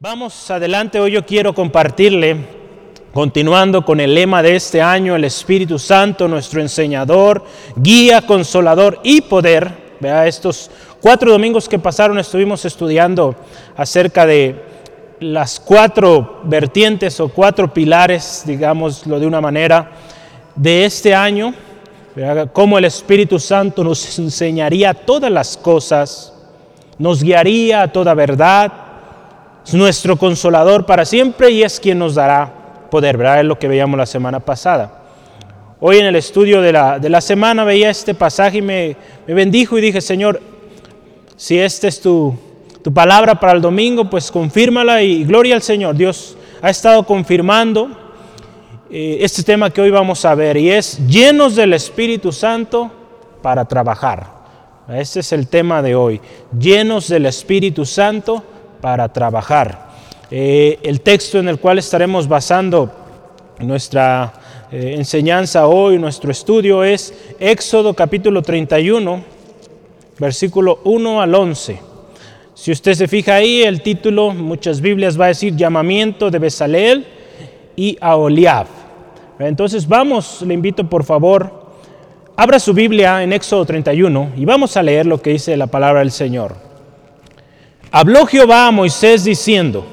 Vamos adelante, hoy yo quiero compartirle, continuando con el lema de este año, el Espíritu Santo, nuestro enseñador, guía, consolador y poder. Vea, estos cuatro domingos que pasaron estuvimos estudiando acerca de las cuatro vertientes o cuatro pilares, digámoslo de una manera, de este año, cómo el Espíritu Santo nos enseñaría todas las cosas, nos guiaría a toda verdad es nuestro consolador para siempre y es quien nos dará poder, ¿verdad? Es lo que veíamos la semana pasada. Hoy en el estudio de la, de la semana veía este pasaje y me, me, bendijo y dije, Señor, si esta es tu, tu palabra para el domingo, pues confírmala y gloria al Señor. Dios ha estado confirmando eh, este tema que hoy vamos a ver y es llenos del Espíritu Santo para trabajar. Este es el tema de hoy, llenos del Espíritu Santo para trabajar. Eh, el texto en el cual estaremos basando nuestra eh, enseñanza hoy, nuestro estudio es Éxodo capítulo 31, versículo 1 al 11. Si usted se fija ahí, el título, muchas Biblias va a decir llamamiento de Besaleel y Aholiab. Entonces vamos, le invito por favor, abra su Biblia en Éxodo 31 y vamos a leer lo que dice la palabra del Señor. Habló Jehová a Moisés diciendo,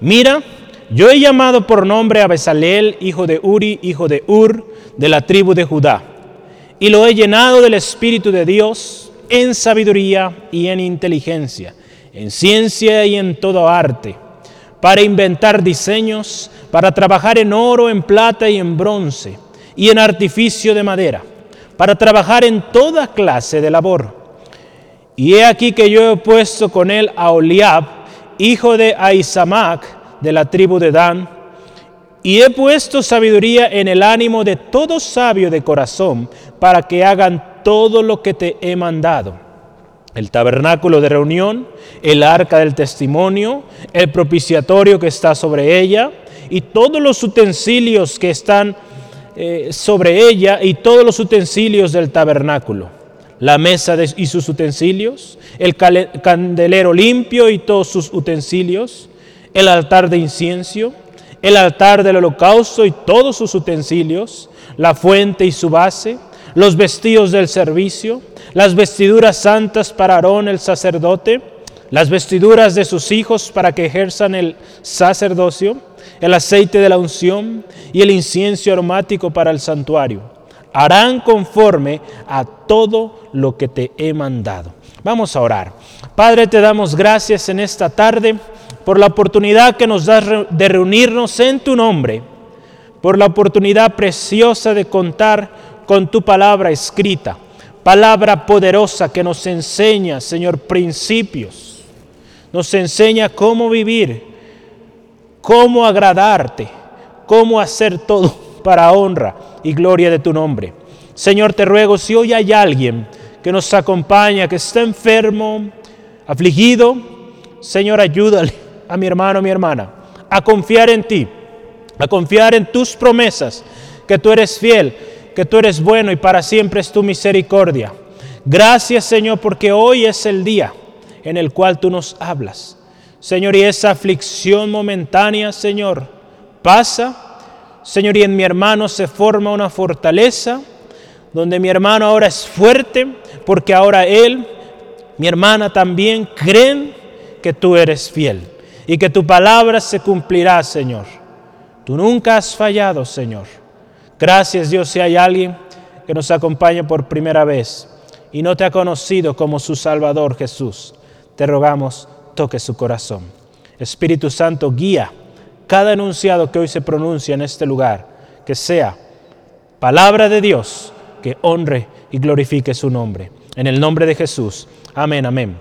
mira, yo he llamado por nombre a Besaleel, hijo de Uri, hijo de Ur, de la tribu de Judá, y lo he llenado del Espíritu de Dios en sabiduría y en inteligencia, en ciencia y en todo arte, para inventar diseños, para trabajar en oro, en plata y en bronce, y en artificio de madera, para trabajar en toda clase de labor y he aquí que yo he puesto con él a Oliab, hijo de Aisamac, de la tribu de Dan, y he puesto sabiduría en el ánimo de todo sabio de corazón, para que hagan todo lo que te he mandado. El tabernáculo de reunión, el arca del testimonio, el propiciatorio que está sobre ella, y todos los utensilios que están eh, sobre ella, y todos los utensilios del tabernáculo la mesa y sus utensilios, el candelero limpio y todos sus utensilios, el altar de incienso, el altar del holocausto y todos sus utensilios, la fuente y su base, los vestidos del servicio, las vestiduras santas para Aarón el sacerdote, las vestiduras de sus hijos para que ejerzan el sacerdocio, el aceite de la unción y el incienso aromático para el santuario. Harán conforme a todo lo que te he mandado. Vamos a orar. Padre, te damos gracias en esta tarde por la oportunidad que nos das de reunirnos en tu nombre, por la oportunidad preciosa de contar con tu palabra escrita, palabra poderosa que nos enseña, Señor, principios, nos enseña cómo vivir, cómo agradarte, cómo hacer todo para honra y gloria de tu nombre. Señor, te ruego, si hoy hay alguien que nos acompaña, que está enfermo, afligido, Señor, ayúdale a mi hermano, a mi hermana, a confiar en ti, a confiar en tus promesas, que tú eres fiel, que tú eres bueno y para siempre es tu misericordia. Gracias, Señor, porque hoy es el día en el cual tú nos hablas. Señor, y esa aflicción momentánea, Señor, pasa Señor, y en mi hermano se forma una fortaleza, donde mi hermano ahora es fuerte, porque ahora él, mi hermana también creen que tú eres fiel y que tu palabra se cumplirá, Señor. Tú nunca has fallado, Señor. Gracias, Dios, si hay alguien que nos acompaña por primera vez y no te ha conocido como su Salvador Jesús, te rogamos, toque su corazón. Espíritu Santo, guía cada enunciado que hoy se pronuncia en este lugar, que sea palabra de Dios que honre y glorifique su nombre. En el nombre de Jesús. Amén, amén.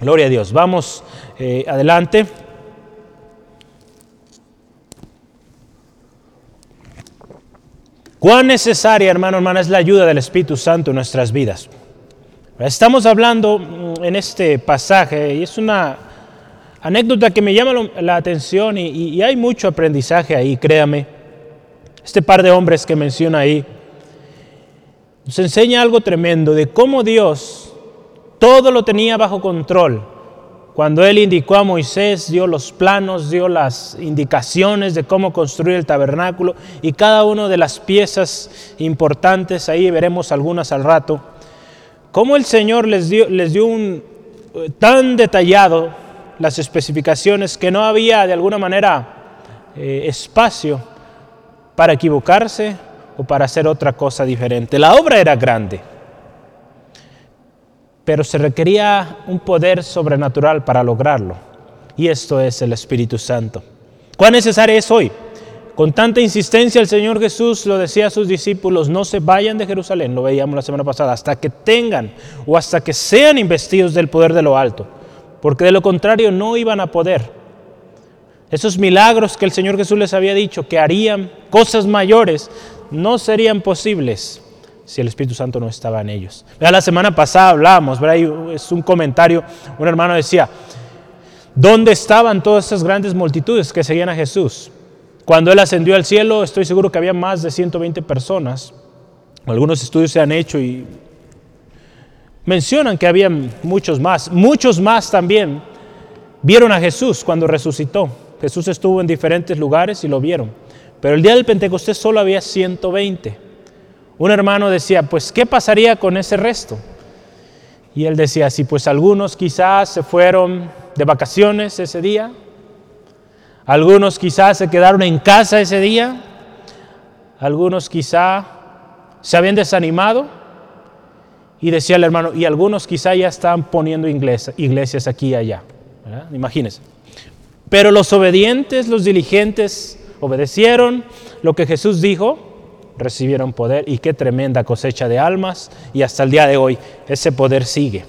Gloria a Dios. Vamos eh, adelante. Cuán necesaria, hermano, hermana, es la ayuda del Espíritu Santo en nuestras vidas. Estamos hablando mm, en este pasaje y es una anécdota que me llama la atención y, hay mucho aprendizaje ahí, créame. Este par de hombres que menciona ahí nos enseña algo tremendo de cómo Dios todo lo tenía bajo control. Cuando él indicó a Moisés, dio los planos, dio las indicaciones de cómo construir el tabernáculo y cada una de las piezas importantes, ahí veremos algunas al rato, cómo el Señor les dio, les dio un tan detallado las especificaciones que no había de alguna manera eh, espacio para equivocarse o para hacer otra cosa diferente. La obra era grande pero se requería un poder sobrenatural para lograrlo. Y esto es el Espíritu Santo. ¿Cuán necesario es hoy? Con tanta insistencia el Señor Jesús lo decía a sus discípulos, no se vayan de Jerusalén, lo veíamos la semana pasada, hasta que tengan o hasta que sean investidos del poder de lo alto, porque de lo contrario no iban a poder. Esos milagros que el Señor Jesús les había dicho que harían cosas mayores no serían posibles si el Espíritu Santo no estaba en ellos. la semana pasada hablábamos, es un comentario, un hermano decía, ¿dónde estaban todas esas grandes multitudes que seguían a Jesús? Cuando Él ascendió al cielo, estoy seguro que había más de 120 personas. Algunos estudios se han hecho y mencionan que había muchos más. Muchos más también vieron a Jesús cuando resucitó. Jesús estuvo en diferentes lugares y lo vieron. Pero el día del Pentecostés solo había 120. Un hermano decía, pues, ¿qué pasaría con ese resto? Y él decía, sí, pues algunos quizás se fueron de vacaciones ese día, algunos quizás se quedaron en casa ese día, algunos quizás se habían desanimado, y decía el hermano, y algunos quizás ya están poniendo iglesias aquí y allá. Imagínense. Pero los obedientes, los diligentes, obedecieron lo que Jesús dijo recibieron poder y qué tremenda cosecha de almas y hasta el día de hoy ese poder sigue.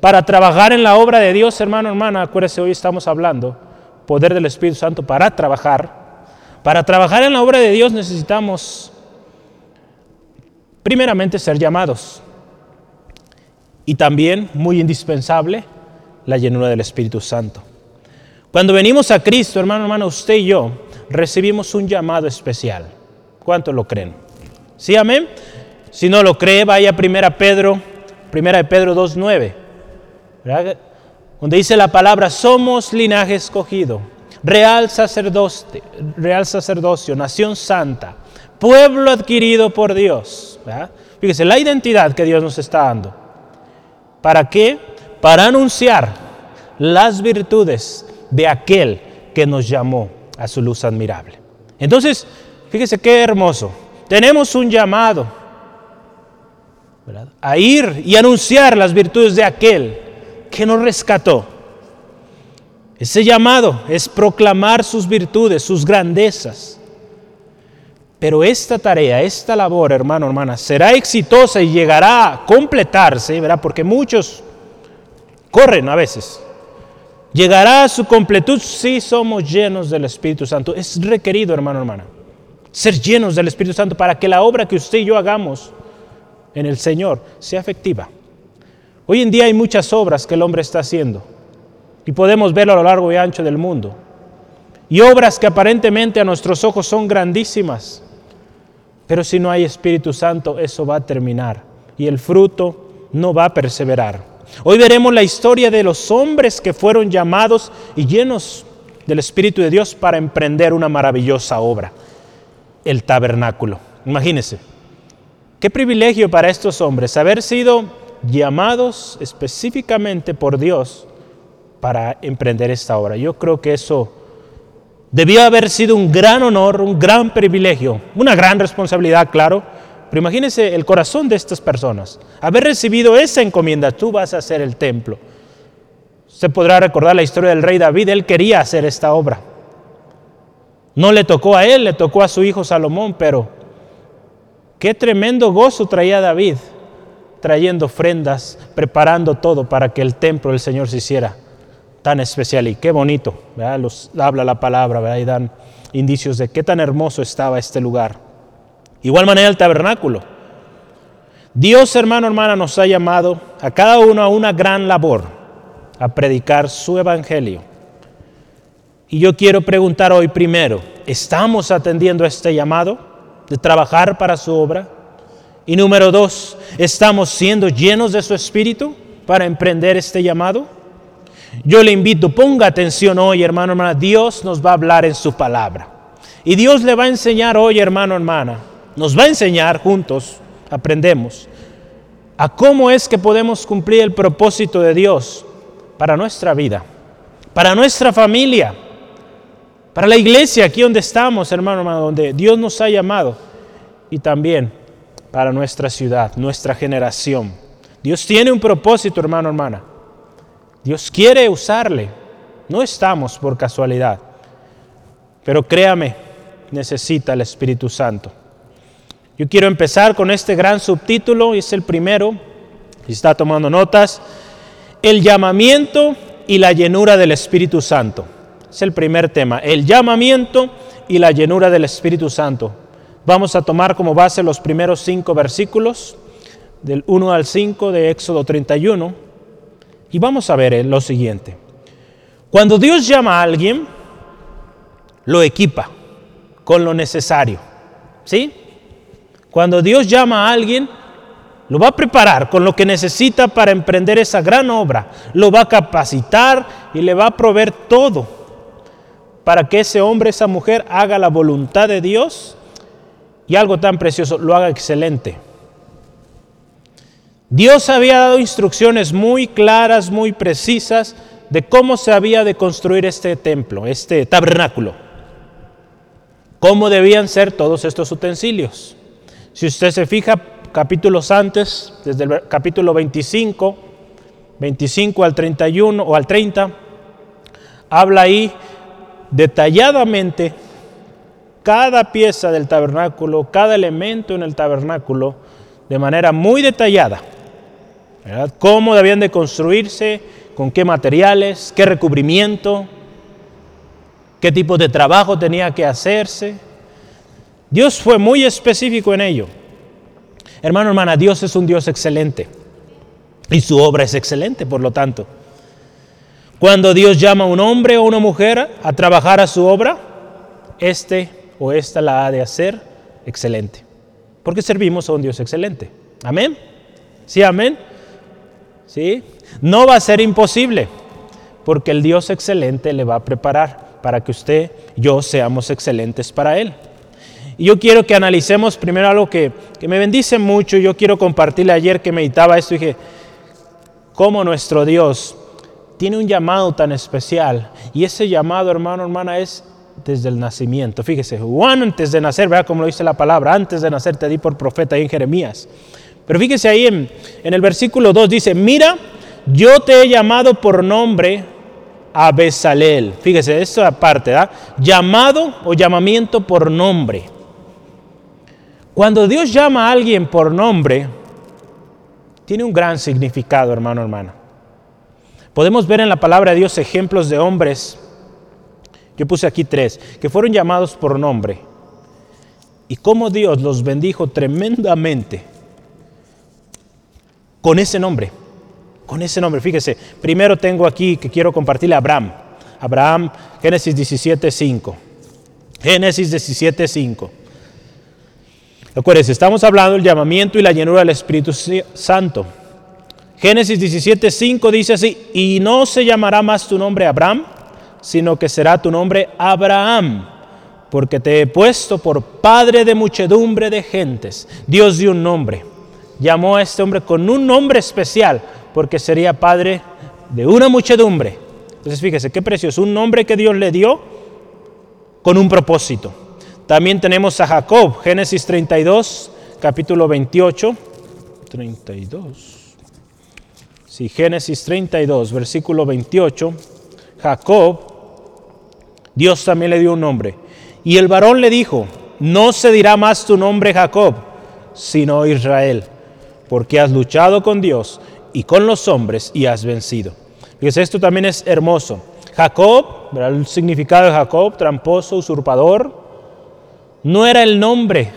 Para trabajar en la obra de Dios, hermano, hermana, acuérdese, hoy estamos hablando, poder del Espíritu Santo para trabajar. Para trabajar en la obra de Dios necesitamos, primeramente, ser llamados. Y también, muy indispensable, la llenura del Espíritu Santo. Cuando venimos a Cristo, hermano, hermano, usted y yo recibimos un llamado especial. ¿Cuántos lo creen? ¿Sí, amén? Si no lo cree, vaya a primera Pedro, primera de Pedro 2.9, donde dice la palabra, somos linaje escogido, real sacerdocio, real sacerdocio, nación santa, pueblo adquirido por Dios. Fíjese, la identidad que Dios nos está dando. ¿Para qué? Para anunciar las virtudes de aquel que nos llamó a su luz admirable. Entonces, Fíjese qué hermoso. Tenemos un llamado a ir y anunciar las virtudes de aquel que nos rescató. Ese llamado es proclamar sus virtudes, sus grandezas. Pero esta tarea, esta labor, hermano, hermana, será exitosa y llegará a completarse, ¿verdad? Porque muchos corren a veces. Llegará a su completud si somos llenos del Espíritu Santo. Es requerido, hermano, hermana ser llenos del Espíritu Santo para que la obra que usted y yo hagamos en el Señor sea efectiva. Hoy en día hay muchas obras que el hombre está haciendo y podemos verlo a lo largo y ancho del mundo. Y obras que aparentemente a nuestros ojos son grandísimas, pero si no hay Espíritu Santo eso va a terminar y el fruto no va a perseverar. Hoy veremos la historia de los hombres que fueron llamados y llenos del Espíritu de Dios para emprender una maravillosa obra el tabernáculo. Imagínense, qué privilegio para estos hombres haber sido llamados específicamente por Dios para emprender esta obra. Yo creo que eso debió haber sido un gran honor, un gran privilegio, una gran responsabilidad, claro. Pero imagínense el corazón de estas personas, haber recibido esa encomienda, tú vas a hacer el templo. Se podrá recordar la historia del rey David, él quería hacer esta obra. No le tocó a él, le tocó a su hijo Salomón, pero qué tremendo gozo traía David trayendo ofrendas, preparando todo para que el templo del Señor se hiciera tan especial y qué bonito, Los, habla la palabra y dan indicios de qué tan hermoso estaba este lugar. Igual manera el tabernáculo. Dios, hermano, hermana, nos ha llamado a cada uno a una gran labor, a predicar su evangelio. Y yo quiero preguntar hoy primero, ¿estamos atendiendo a este llamado de trabajar para su obra? Y número dos, ¿estamos siendo llenos de su espíritu para emprender este llamado? Yo le invito, ponga atención hoy, hermano, hermana. Dios nos va a hablar en su palabra. Y Dios le va a enseñar hoy, hermano, hermana. Nos va a enseñar juntos, aprendemos, a cómo es que podemos cumplir el propósito de Dios para nuestra vida, para nuestra familia, para la iglesia aquí donde estamos, hermano, hermano, donde Dios nos ha llamado y también para nuestra ciudad, nuestra generación. Dios tiene un propósito, hermano, hermana. Dios quiere usarle. No estamos por casualidad. Pero créame, necesita el Espíritu Santo. Yo quiero empezar con este gran subtítulo, es el primero, está tomando notas, el llamamiento y la llenura del Espíritu Santo. Es el primer tema, el llamamiento y la llenura del Espíritu Santo. Vamos a tomar como base los primeros cinco versículos, del 1 al 5 de Éxodo 31, y vamos a ver lo siguiente. Cuando Dios llama a alguien, lo equipa con lo necesario. ¿Sí? Cuando Dios llama a alguien, lo va a preparar con lo que necesita para emprender esa gran obra. Lo va a capacitar y le va a proveer todo para que ese hombre, esa mujer haga la voluntad de Dios y algo tan precioso, lo haga excelente. Dios había dado instrucciones muy claras, muy precisas de cómo se había de construir este templo, este tabernáculo. Cómo debían ser todos estos utensilios. Si usted se fija, capítulos antes, desde el capítulo 25, 25 al 31 o al 30, habla ahí detalladamente cada pieza del tabernáculo, cada elemento en el tabernáculo, de manera muy detallada. Cómo debían de construirse, con qué materiales, qué recubrimiento, qué tipo de trabajo tenía que hacerse. Dios fue muy específico en ello. Hermano, hermana, Dios es un Dios excelente. Y su obra es excelente, por lo tanto. Cuando Dios llama a un hombre o una mujer a trabajar a su obra, este o esta la ha de hacer excelente. Porque servimos a un Dios excelente. Amén. ¿Sí, amén? ¿Sí? No va a ser imposible, porque el Dios excelente le va a preparar para que usted y yo seamos excelentes para Él. Y yo quiero que analicemos primero algo que, que me bendice mucho. Yo quiero compartirle ayer que meditaba esto y dije, cómo nuestro Dios tiene un llamado tan especial. Y ese llamado, hermano, hermana, es desde el nacimiento. Fíjese, Juan antes de nacer, vea como lo dice la palabra, antes de nacer te di por profeta ahí en Jeremías. Pero fíjese ahí en, en el versículo 2 dice, mira, yo te he llamado por nombre a Besalel. Fíjese, esta parte, ¿da? Llamado o llamamiento por nombre. Cuando Dios llama a alguien por nombre, tiene un gran significado, hermano, hermana. Podemos ver en la palabra de Dios ejemplos de hombres yo puse aquí tres, que fueron llamados por nombre. Y cómo Dios los bendijo tremendamente con ese nombre. Con ese nombre, fíjese. Primero tengo aquí que quiero compartirle a Abraham. Abraham, Génesis 17, 5. Génesis 17, 5. Acuérdense, estamos hablando del llamamiento y la llenura del Espíritu Santo. Génesis 17, 5 dice así, y no se llamará más tu nombre Abraham, sino que será tu nombre Abraham, porque te he puesto por padre de muchedumbre de gentes. Dios dio un nombre, llamó a este hombre con un nombre especial, porque sería padre de una muchedumbre. Entonces fíjese, qué precioso, un nombre que Dios le dio con un propósito. También tenemos a Jacob, Génesis 32, capítulo 28, 32. Sí, Génesis 32, versículo 28. Jacob Dios también le dio un nombre. Y el varón le dijo, no se dirá más tu nombre Jacob, sino Israel, porque has luchado con Dios y con los hombres y has vencido. Fíjese, esto también es hermoso. Jacob, el significado de Jacob, tramposo, usurpador, no era el nombre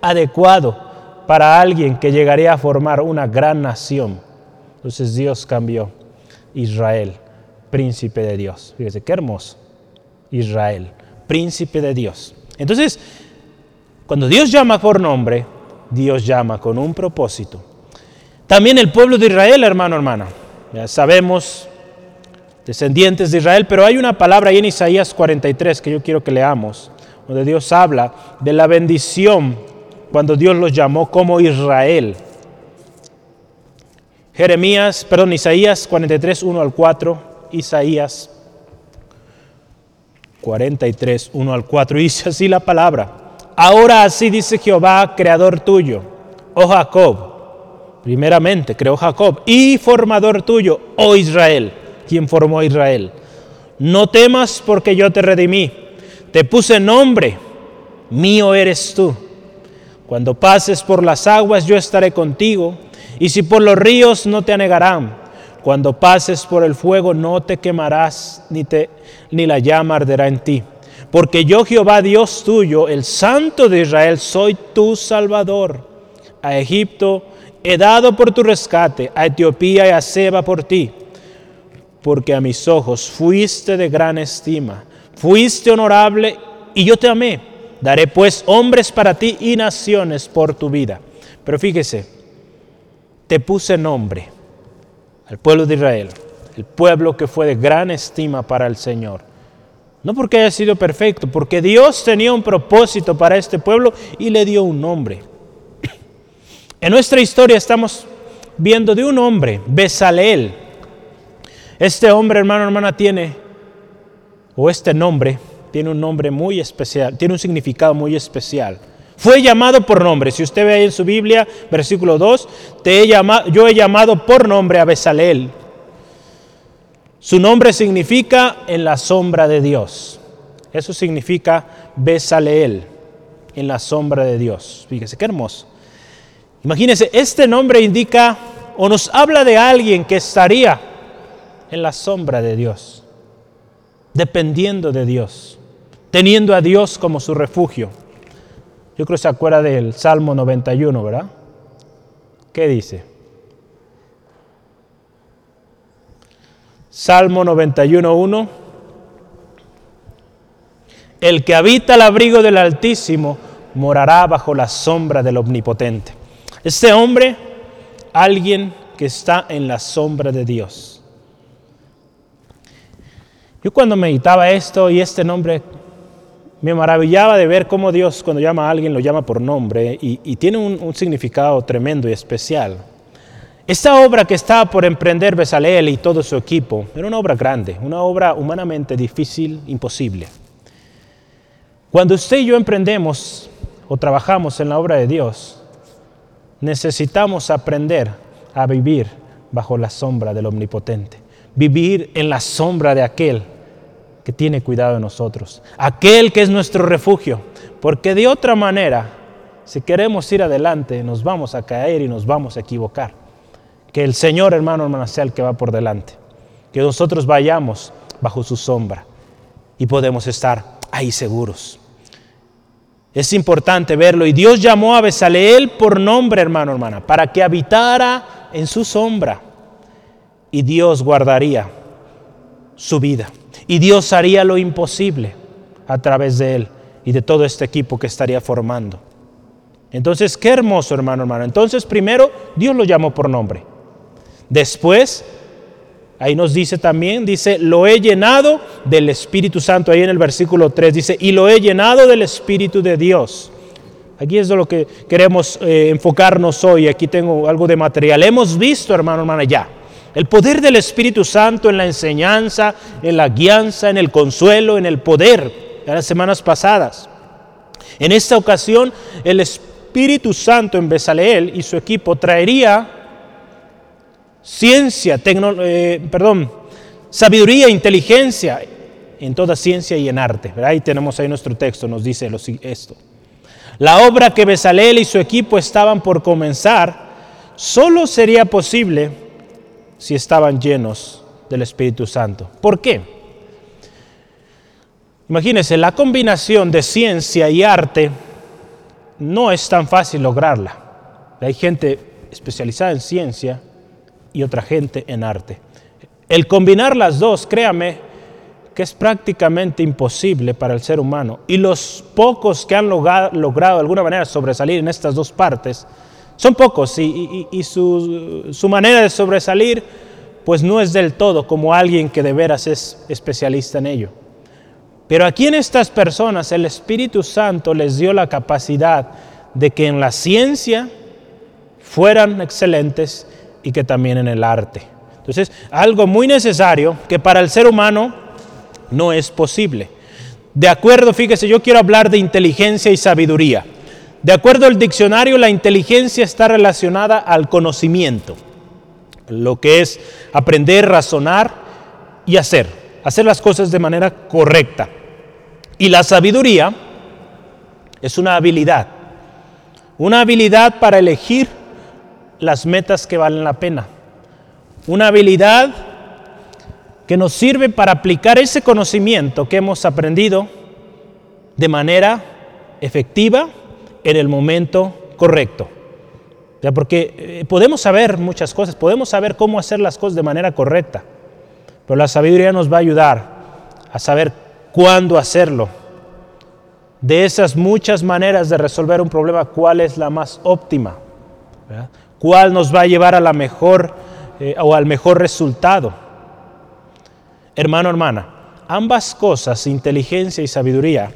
adecuado para alguien que llegaría a formar una gran nación. Entonces Dios cambió Israel, príncipe de Dios. Fíjese, qué hermoso. Israel, príncipe de Dios. Entonces, cuando Dios llama por nombre, Dios llama con un propósito. También el pueblo de Israel, hermano, hermana. Ya sabemos descendientes de Israel, pero hay una palabra ahí en Isaías 43 que yo quiero que leamos, donde Dios habla de la bendición cuando Dios los llamó como Israel. Jeremías, perdón, Isaías 43, 1 al 4, Isaías 43, 1 al 4, dice así la palabra. Ahora así dice Jehová, creador tuyo, oh Jacob. Primeramente creó Jacob y formador tuyo, oh Israel quien formó a Israel. No temas porque yo te redimí, te puse nombre, mío eres tú. Cuando pases por las aguas yo estaré contigo, y si por los ríos no te anegarán. Cuando pases por el fuego no te quemarás, ni, te, ni la llama arderá en ti. Porque yo Jehová Dios tuyo, el Santo de Israel, soy tu Salvador. A Egipto he dado por tu rescate, a Etiopía y a Seba por ti porque a mis ojos fuiste de gran estima, fuiste honorable y yo te amé. Daré pues hombres para ti y naciones por tu vida. Pero fíjese, te puse nombre al pueblo de Israel, el pueblo que fue de gran estima para el Señor. No porque haya sido perfecto, porque Dios tenía un propósito para este pueblo y le dio un nombre. En nuestra historia estamos viendo de un hombre, Besaleel, este hombre, hermano, hermana, tiene, o este nombre, tiene un nombre muy especial, tiene un significado muy especial. Fue llamado por nombre. Si usted ve ahí en su Biblia, versículo 2, te he llamado, yo he llamado por nombre a Besaleel. Su nombre significa en la sombra de Dios. Eso significa Besaleel, en la sombra de Dios. Fíjese, qué hermoso. Imagínense, este nombre indica o nos habla de alguien que estaría en la sombra de Dios, dependiendo de Dios, teniendo a Dios como su refugio. Yo creo que se acuerda del Salmo 91, ¿verdad? ¿Qué dice? Salmo 91.1. El que habita el abrigo del Altísimo morará bajo la sombra del Omnipotente. Este hombre, alguien que está en la sombra de Dios. Yo cuando meditaba esto y este nombre, me maravillaba de ver cómo Dios cuando llama a alguien lo llama por nombre y, tiene un, significado tremendo y especial. Esta obra que estaba por emprender Besaleel y todo su equipo era una obra grande, una obra humanamente difícil, imposible. Cuando usted y yo emprendemos o trabajamos en la obra de Dios, necesitamos aprender a vivir bajo la sombra del Omnipotente, vivir en la sombra de aquel que tiene cuidado de nosotros, aquel que es nuestro refugio, porque de otra manera, si queremos ir adelante, nos vamos a caer y nos vamos a equivocar. Que el Señor, hermano, hermana, sea el que va por delante, que nosotros vayamos bajo su sombra y podemos estar ahí seguros. Es importante verlo. Y Dios llamó a Besaleel por nombre, hermano, hermana, para que habitara en su sombra. Y Dios guardaría su vida. Y Dios haría lo imposible a través de él y de todo este equipo que estaría formando. Entonces, qué hermoso, hermano, hermano. Entonces, primero, Dios lo llamó por nombre. Después, ahí nos dice también, dice, lo he llenado del Espíritu Santo. Ahí en el versículo 3 dice, y lo he llenado del Espíritu de Dios. Aquí es de lo que queremos eh, enfocarnos hoy. Aquí tengo algo de material. Hemos visto, hermano, hermana, ya el poder del Espíritu Santo en la enseñanza, en la guianza, en el consuelo, en el poder de las semanas pasadas. En esta ocasión, el Espíritu Santo en Besaleel y su equipo traería ciencia, eh, perdón, sabiduría, inteligencia en toda ciencia y en arte. Ahí tenemos ahí nuestro texto, nos dice esto. La obra que Besaleel y su equipo estaban por comenzar solo sería posible si estaban llenos del Espíritu Santo. ¿Por qué? Imagínense, la combinación de ciencia y arte no es tan fácil lograrla. Hay gente especializada en ciencia y otra gente en arte. El combinar las dos, créame, que es prácticamente imposible para el ser humano. Y los pocos que han logrado, de alguna manera sobresalir en estas dos partes, son pocos y, su, manera de sobresalir pues no es del todo como alguien que de veras es especialista en ello. Pero aquí en estas personas el Espíritu Santo les dio la capacidad de que en la ciencia fueran excelentes y que también en el arte. Entonces, algo muy necesario que para el ser humano no es posible. De acuerdo, fíjese, yo quiero hablar de inteligencia y sabiduría. De acuerdo al diccionario, la inteligencia está relacionada al conocimiento, lo que es aprender, razonar y hacer, hacer las cosas de manera correcta. Y la sabiduría es una habilidad, una habilidad para elegir las metas que valen la pena, una habilidad que nos sirve para aplicar ese conocimiento que hemos aprendido de manera efectiva en el momento correcto. porque eh, podemos saber muchas cosas, podemos saber cómo hacer las cosas de manera correcta, pero la sabiduría nos va a ayudar a saber cuándo hacerlo. De esas muchas maneras de resolver un problema, ¿cuál es la más óptima? ¿Cuál nos va a llevar a la mejor eh, o al mejor resultado? Hermano, hermana, ambas cosas, inteligencia y sabiduría,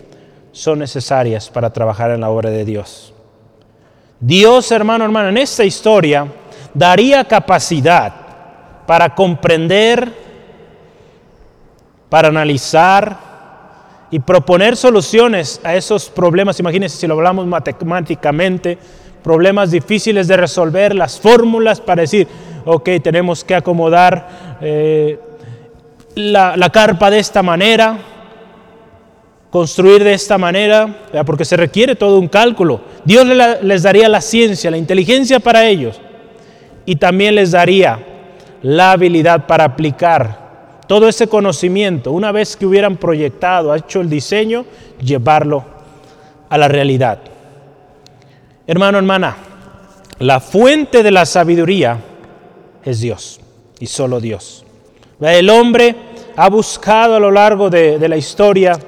son necesarias para trabajar en la obra de Dios. Dios, hermano, hermana, en esta historia daría capacidad para comprender, para analizar y proponer soluciones a esos problemas. Imagínense si lo hablamos matemáticamente, problemas difíciles de resolver, las fórmulas para decir, ok, tenemos que acomodar eh, la, carpa de esta manera, construir de esta manera, porque se requiere todo un cálculo. Dios les daría la ciencia, la inteligencia para ellos y también les daría la habilidad para aplicar todo ese conocimiento, una vez que hubieran proyectado, hecho el diseño, llevarlo a la realidad. Hermano, hermana, la fuente de la sabiduría es Dios y solo Dios. El hombre ha buscado a lo largo de, la historia,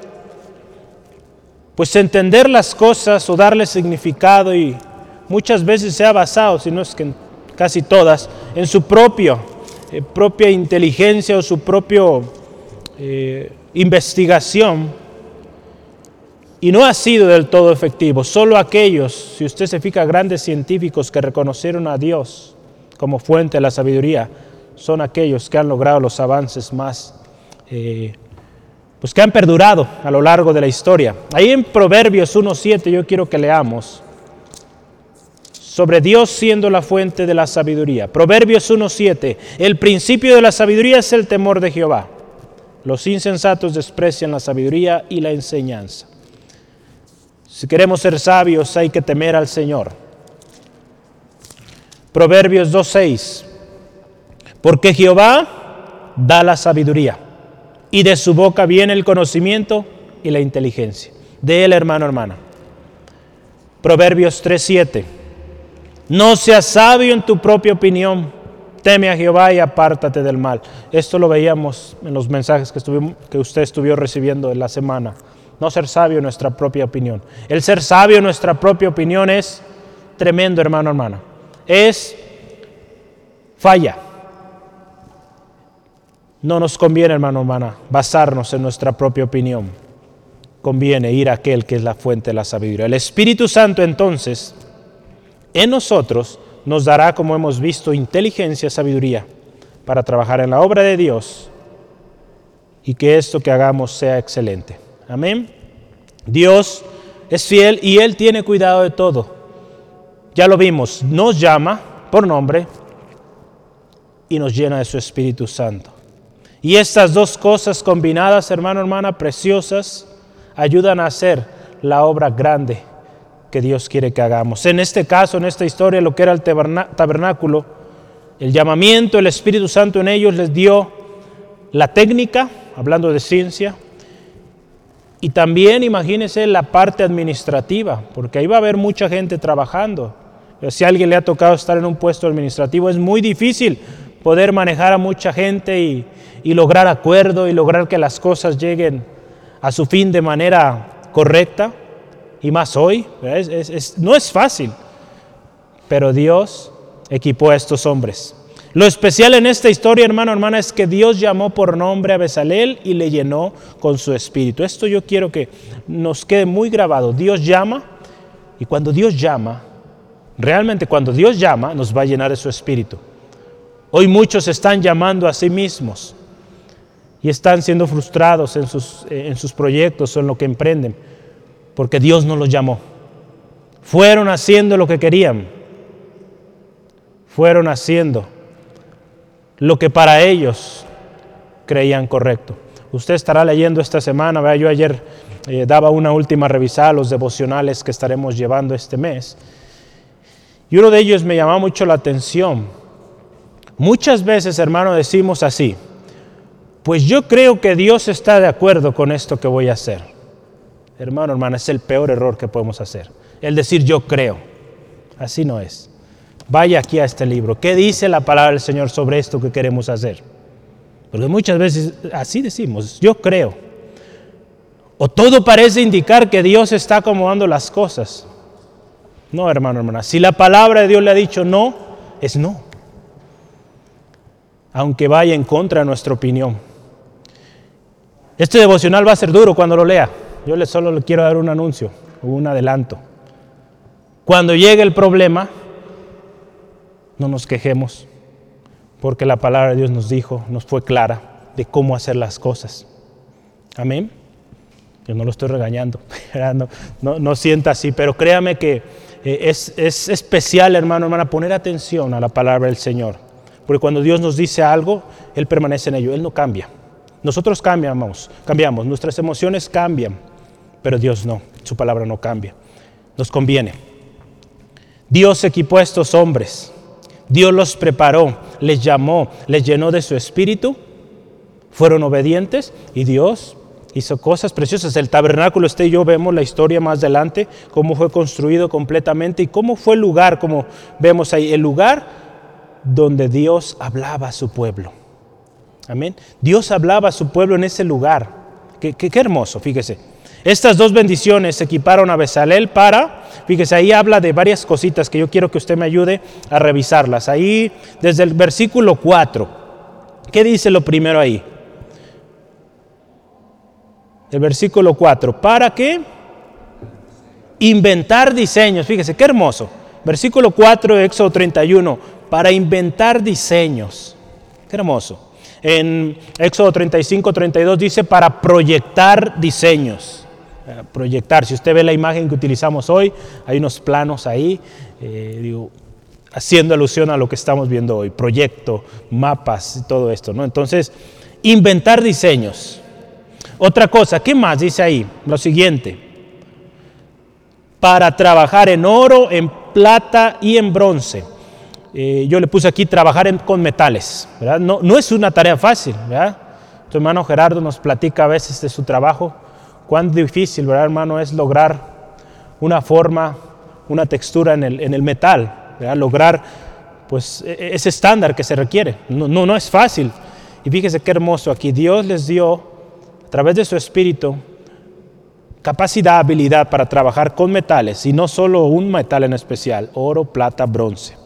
pues entender las cosas o darle significado y muchas veces se ha basado, si no es que casi todas, en su propio, eh, propia inteligencia o su propia eh, investigación y no ha sido del todo efectivo. Solo aquellos, si usted se fija, grandes científicos que reconocieron a Dios como fuente de la sabiduría, son aquellos que han logrado los avances más eh, pues que han perdurado a lo largo de la historia. Ahí en Proverbios 1.7 yo quiero que leamos sobre Dios siendo la fuente de la sabiduría. Proverbios 1.7, el principio de la sabiduría es el temor de Jehová. Los insensatos desprecian la sabiduría y la enseñanza. Si queremos ser sabios hay que temer al Señor. Proverbios 2.6, porque Jehová da la sabiduría y de su boca viene el conocimiento y la inteligencia. De él, hermano, hermana. Proverbios 3:7. No seas sabio en tu propia opinión. Teme a Jehová y apártate del mal. Esto lo veíamos en los mensajes que, que usted estuvo recibiendo en la semana. No ser sabio en nuestra propia opinión. El ser sabio en nuestra propia opinión es tremendo, hermano, hermana. Es falla no nos conviene, hermano, hermana, basarnos en nuestra propia opinión. Conviene ir a aquel que es la fuente de la sabiduría. El Espíritu Santo entonces en nosotros nos dará, como hemos visto, inteligencia, sabiduría para trabajar en la obra de Dios y que esto que hagamos sea excelente. Amén. Dios es fiel y Él tiene cuidado de todo. Ya lo vimos, nos llama por nombre y nos llena de su Espíritu Santo. Y estas dos cosas combinadas, hermano, hermana, preciosas, ayudan a hacer la obra grande que Dios quiere que hagamos. En este caso, en esta historia, lo que era el tabernáculo, el llamamiento, el Espíritu Santo en ellos les dio la técnica, hablando de ciencia, y también imagínense la parte administrativa, porque ahí va a haber mucha gente trabajando. Si a alguien le ha tocado estar en un puesto administrativo, es muy difícil poder manejar a mucha gente y, lograr acuerdo y lograr que las cosas lleguen a su fin de manera correcta, y más hoy, no es fácil, pero Dios equipó a estos hombres. Lo especial en esta historia, hermano, hermana, es que Dios llamó por nombre a Besalel y le llenó con su espíritu. Esto yo quiero que nos quede muy grabado. Dios llama y cuando Dios llama, realmente cuando Dios llama, nos va a llenar de su espíritu. Hoy muchos están llamando a sí mismos y están siendo frustrados en sus, en sus proyectos o en lo que emprenden, porque Dios no los llamó. Fueron haciendo lo que querían, fueron haciendo lo que para ellos creían correcto. Usted estará leyendo esta semana, yo ayer eh, daba una última revisada a los devocionales que estaremos llevando este mes, y uno de ellos me llamó mucho la atención. Muchas veces, hermano, decimos así, pues yo creo que Dios está de acuerdo con esto que voy a hacer. Hermano, hermana, es el peor error que podemos hacer. El decir yo creo. Así no es. Vaya aquí a este libro. ¿Qué dice la palabra del Señor sobre esto que queremos hacer? Porque muchas veces así decimos, yo creo. O todo parece indicar que Dios está acomodando las cosas. No, hermano, hermana. Si la palabra de Dios le ha dicho no, es no. Aunque vaya en contra de nuestra opinión. Este devocional va a ser duro cuando lo lea. Yo solo le quiero dar un anuncio, un adelanto. Cuando llegue el problema, no nos quejemos, porque la palabra de Dios nos dijo, nos fue clara de cómo hacer las cosas. Amén. Yo no lo estoy regañando, no, no, sienta así, pero créame que eh, es, es especial, hermano, hermana, poner atención a la palabra del Señor. Porque cuando Dios nos dice algo, Él permanece en ello, Él no cambia. Nosotros cambiamos, cambiamos, nuestras emociones cambian, pero Dios no, su palabra no cambia. Nos conviene. Dios equipó a estos hombres Dios los preparó, les llamó, les llenó de su espíritu, fueron obedientes y Dios hizo cosas preciosas. El tabernáculo, este y yo vemos la historia más adelante, cómo fue construido completamente y cómo fue el lugar, como vemos ahí, el lugar donde Dios hablaba a su pueblo. Amén. Dios hablaba a su pueblo en ese lugar. Qué, hermoso, fíjese. Estas dos bendiciones equiparon a Besalel para, fíjese, ahí habla de varias cositas que yo quiero que usted me ayude a revisarlas. Ahí, desde el versículo 4, ¿qué dice lo primero ahí? El versículo 4, ¿para qué? Inventar diseños, fíjese, qué hermoso. Versículo 4 de Éxodo 31, para inventar diseños. Qué hermoso. En Éxodo 35, 32 dice para proyectar diseños. Proyectar. Si usted ve la imagen que utilizamos hoy, hay unos planos ahí, eh, haciendo alusión a lo que estamos viendo hoy, proyecto, mapas y todo esto. ¿no? Entonces, inventar diseños. Otra cosa, ¿qué más dice ahí? Lo siguiente, para trabajar en oro, en plata y en bronce. Eh, yo le puse aquí trabajar con metales, No, es una tarea fácil, ¿verdad? Tu hermano Gerardo nos platica a veces de su trabajo cuán difícil, ¿verdad, hermano? Es lograr una forma, una textura en el, metal, Lograr pues e, e, ese estándar que se requiere. No, no, no es fácil. Y fíjese qué hermoso aquí. Dios les dio, a través de su espíritu, capacidad, habilidad para trabajar con metales y no solo un metal en especial, oro, plata, bronce.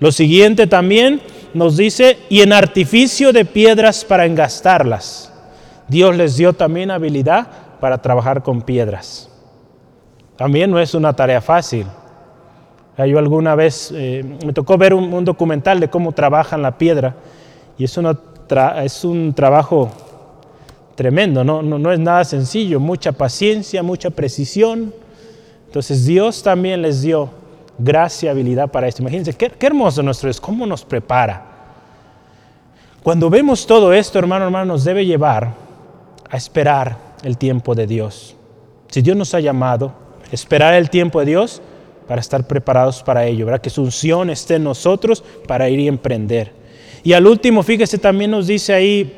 Lo siguiente también nos dice, y en artificio de piedras para engastarlas. Dios les dio también habilidad para trabajar con piedras. También no es una tarea fácil. Yo alguna vez eh, me tocó ver un, documental de cómo trabajan la piedra y es, un trabajo tremendo, ¿no? No, es nada sencillo, mucha paciencia, mucha precisión. Entonces Dios también les dio gracia, habilidad para esto. Imagínense, qué, hermoso nuestro Dios, cómo nos prepara. Cuando vemos todo esto, hermano, hermano, nos debe llevar a esperar el tiempo de Dios. Si Dios nos ha llamado, esperar el tiempo de Dios para estar preparados para ello, ¿verdad? Que su unción esté en nosotros para ir y emprender. Y al último, fíjese, también nos dice ahí,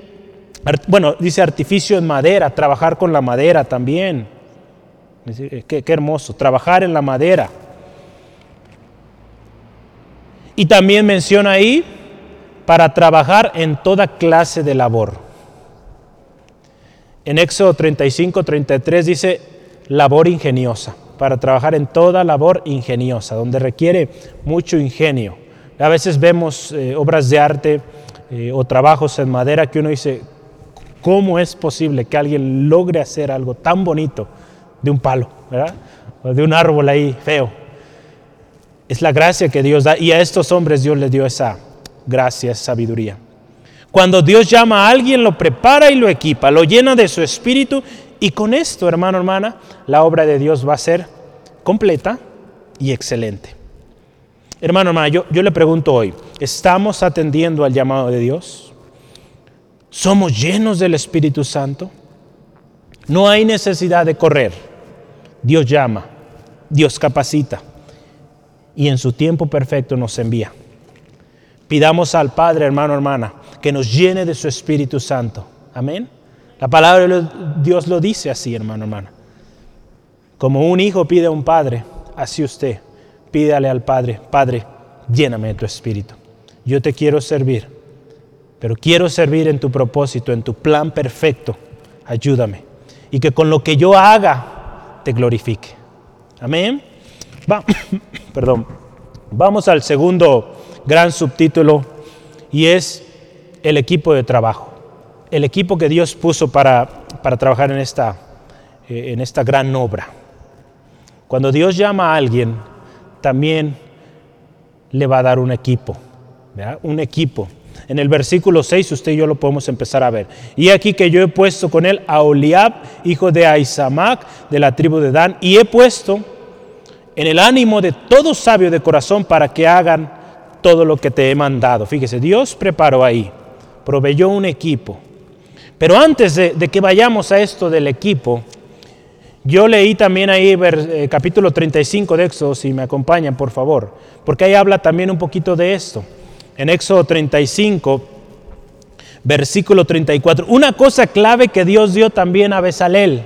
bueno, dice artificio en madera, trabajar con la madera también. Qué, qué hermoso, trabajar en la madera. Y también menciona ahí para trabajar en toda clase de labor. En Éxodo 35, 33 dice labor ingeniosa, para trabajar en toda labor ingeniosa, donde requiere mucho ingenio. A veces vemos eh, obras de arte eh, o trabajos en madera que uno dice, ¿cómo es posible que alguien logre hacer algo tan bonito de un palo, ¿verdad? De un árbol ahí feo? Es la gracia que Dios da y a estos hombres Dios les dio esa gracia, esa sabiduría. Cuando Dios llama a alguien, lo prepara y lo equipa, lo llena de su espíritu y con esto, hermano, hermana, la obra de Dios va a ser completa y excelente. Hermano, hermana, yo, yo le pregunto hoy, ¿estamos atendiendo al llamado de Dios? ¿Somos llenos del Espíritu Santo? No hay necesidad de correr. Dios llama, Dios capacita y en su tiempo perfecto nos envía. Pidamos al Padre, hermano, hermana, que nos llene de su Espíritu Santo. Amén. La palabra de Dios lo dice así, hermano, hermana. Como un hijo pide a un padre, así usted pídale al Padre, Padre, lléname de tu Espíritu. Yo te quiero servir, pero quiero servir en tu propósito, en tu plan perfecto. Ayúdame. Y que con lo que yo haga, te glorifique. Amén. perdón. Vamos al segundo gran subtítulo y es el equipo de trabajo. El equipo que Dios puso para, para trabajar en esta, eh, en esta gran obra. Cuando Dios llama a alguien, también le va a dar un equipo, un equipo. En el versículo 6 usted y yo lo podemos empezar a ver. Y aquí que yo he puesto con él a Oliab, hijo de Aizamac, de la tribu de Dan, y he puesto en el ánimo de todo sabio de corazón para que hagan todo lo que te he mandado. Fíjese, Dios preparó ahí, proveyó un equipo. Pero antes de, que vayamos a esto del equipo, yo leí también ahí eh, capítulo 35 de Éxodo, si me acompañan, por favor, porque ahí habla también un poquito de esto. En Éxodo 35, versículo 34, una cosa clave que Dios dio también a Besalel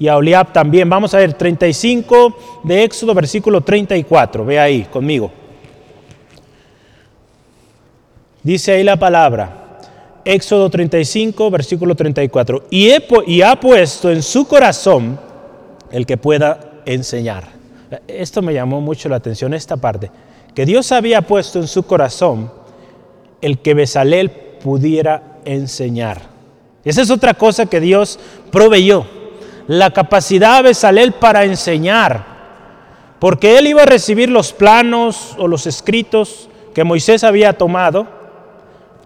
y a Oliab también. Vamos a ver 35 de Éxodo, versículo 34, ve ahí conmigo. Dice ahí la palabra, Éxodo 35, versículo 34. Y, y ha puesto en su corazón el que pueda enseñar. Esto me llamó mucho la atención, esta parte. Que Dios había puesto en su corazón el que Besalel pudiera enseñar. Esa es otra cosa que Dios proveyó. La capacidad de Besalel para enseñar. Porque él iba a recibir los planos o los escritos que Moisés había tomado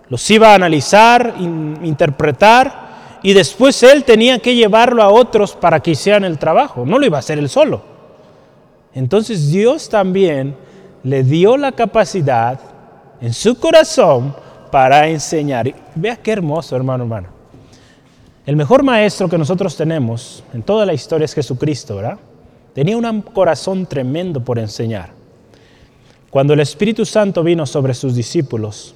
los iba a analizar, interpretar y después él tenía que llevarlo a otros para que hicieran el trabajo, no lo iba a hacer él solo. Entonces Dios también le dio la capacidad en su corazón para enseñar. vea qué hermoso, hermano, hermano. El mejor maestro que nosotros tenemos en toda la historia es Jesucristo, ¿verdad? Tenía un corazón tremendo por enseñar. Cuando el Espíritu Santo vino sobre sus discípulos,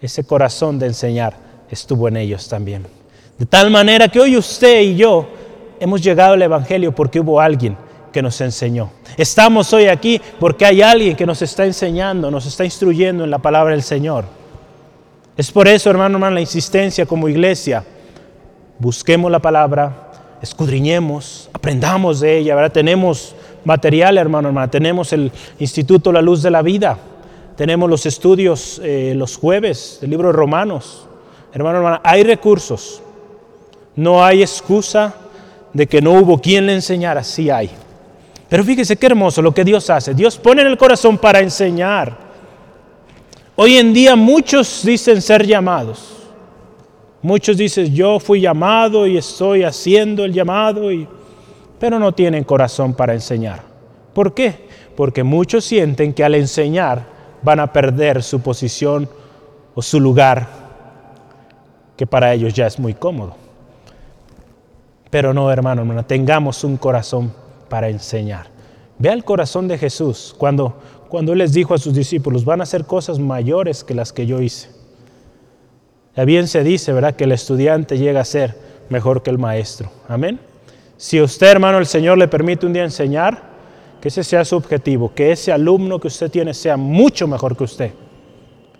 ese corazón de enseñar estuvo en ellos también. De tal manera que hoy usted y yo hemos llegado al Evangelio porque hubo alguien que nos enseñó. Estamos hoy aquí porque hay alguien que nos está enseñando, nos está instruyendo en la palabra del Señor. Es por eso, hermano, hermano, la insistencia como iglesia. Busquemos la palabra, escudriñemos, aprendamos de ella. ¿verdad? Tenemos material, hermano, hermano. Tenemos el Instituto La Luz de la Vida tenemos los estudios eh, los jueves del libro de Romanos. Hermano, hermana, hay recursos. No hay excusa de que no hubo quien le enseñara, sí hay. Pero fíjese qué hermoso lo que Dios hace. Dios pone en el corazón para enseñar. Hoy en día muchos dicen ser llamados. Muchos dicen, yo fui llamado y estoy haciendo el llamado, y... pero no tienen corazón para enseñar. ¿Por qué? Porque muchos sienten que al enseñar van a perder su posición o su lugar, que para ellos ya es muy cómodo. Pero no, hermano, hermana, tengamos un corazón para enseñar. Vea el corazón de Jesús cuando, cuando Él les dijo a sus discípulos, van a hacer cosas mayores que las que yo hice. Bien se dice, ¿verdad?, que el estudiante llega a ser mejor que el maestro. Amén. Si usted, hermano, el Señor le permite un día enseñar, que ese sea su objetivo, que ese alumno que usted tiene sea mucho mejor que usted.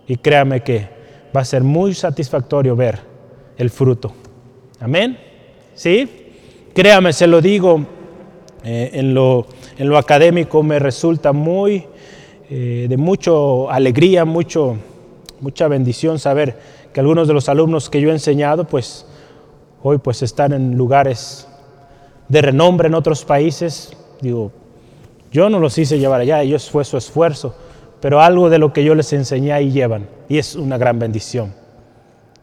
Y créame que va a ser muy satisfactorio ver el fruto. Amén. ¿Sí? Créame, se lo digo, eh, en, lo, en, lo, académico me resulta muy eh, de mucha alegría, mucho, mucha bendición saber que algunos de los alumnos que yo he enseñado, pues hoy pues están en lugares de renombre en otros países. Digo, yo no los hice llevar allá, ellos fue su esfuerzo, pero algo de lo que yo les enseñé ahí llevan y es una gran bendición.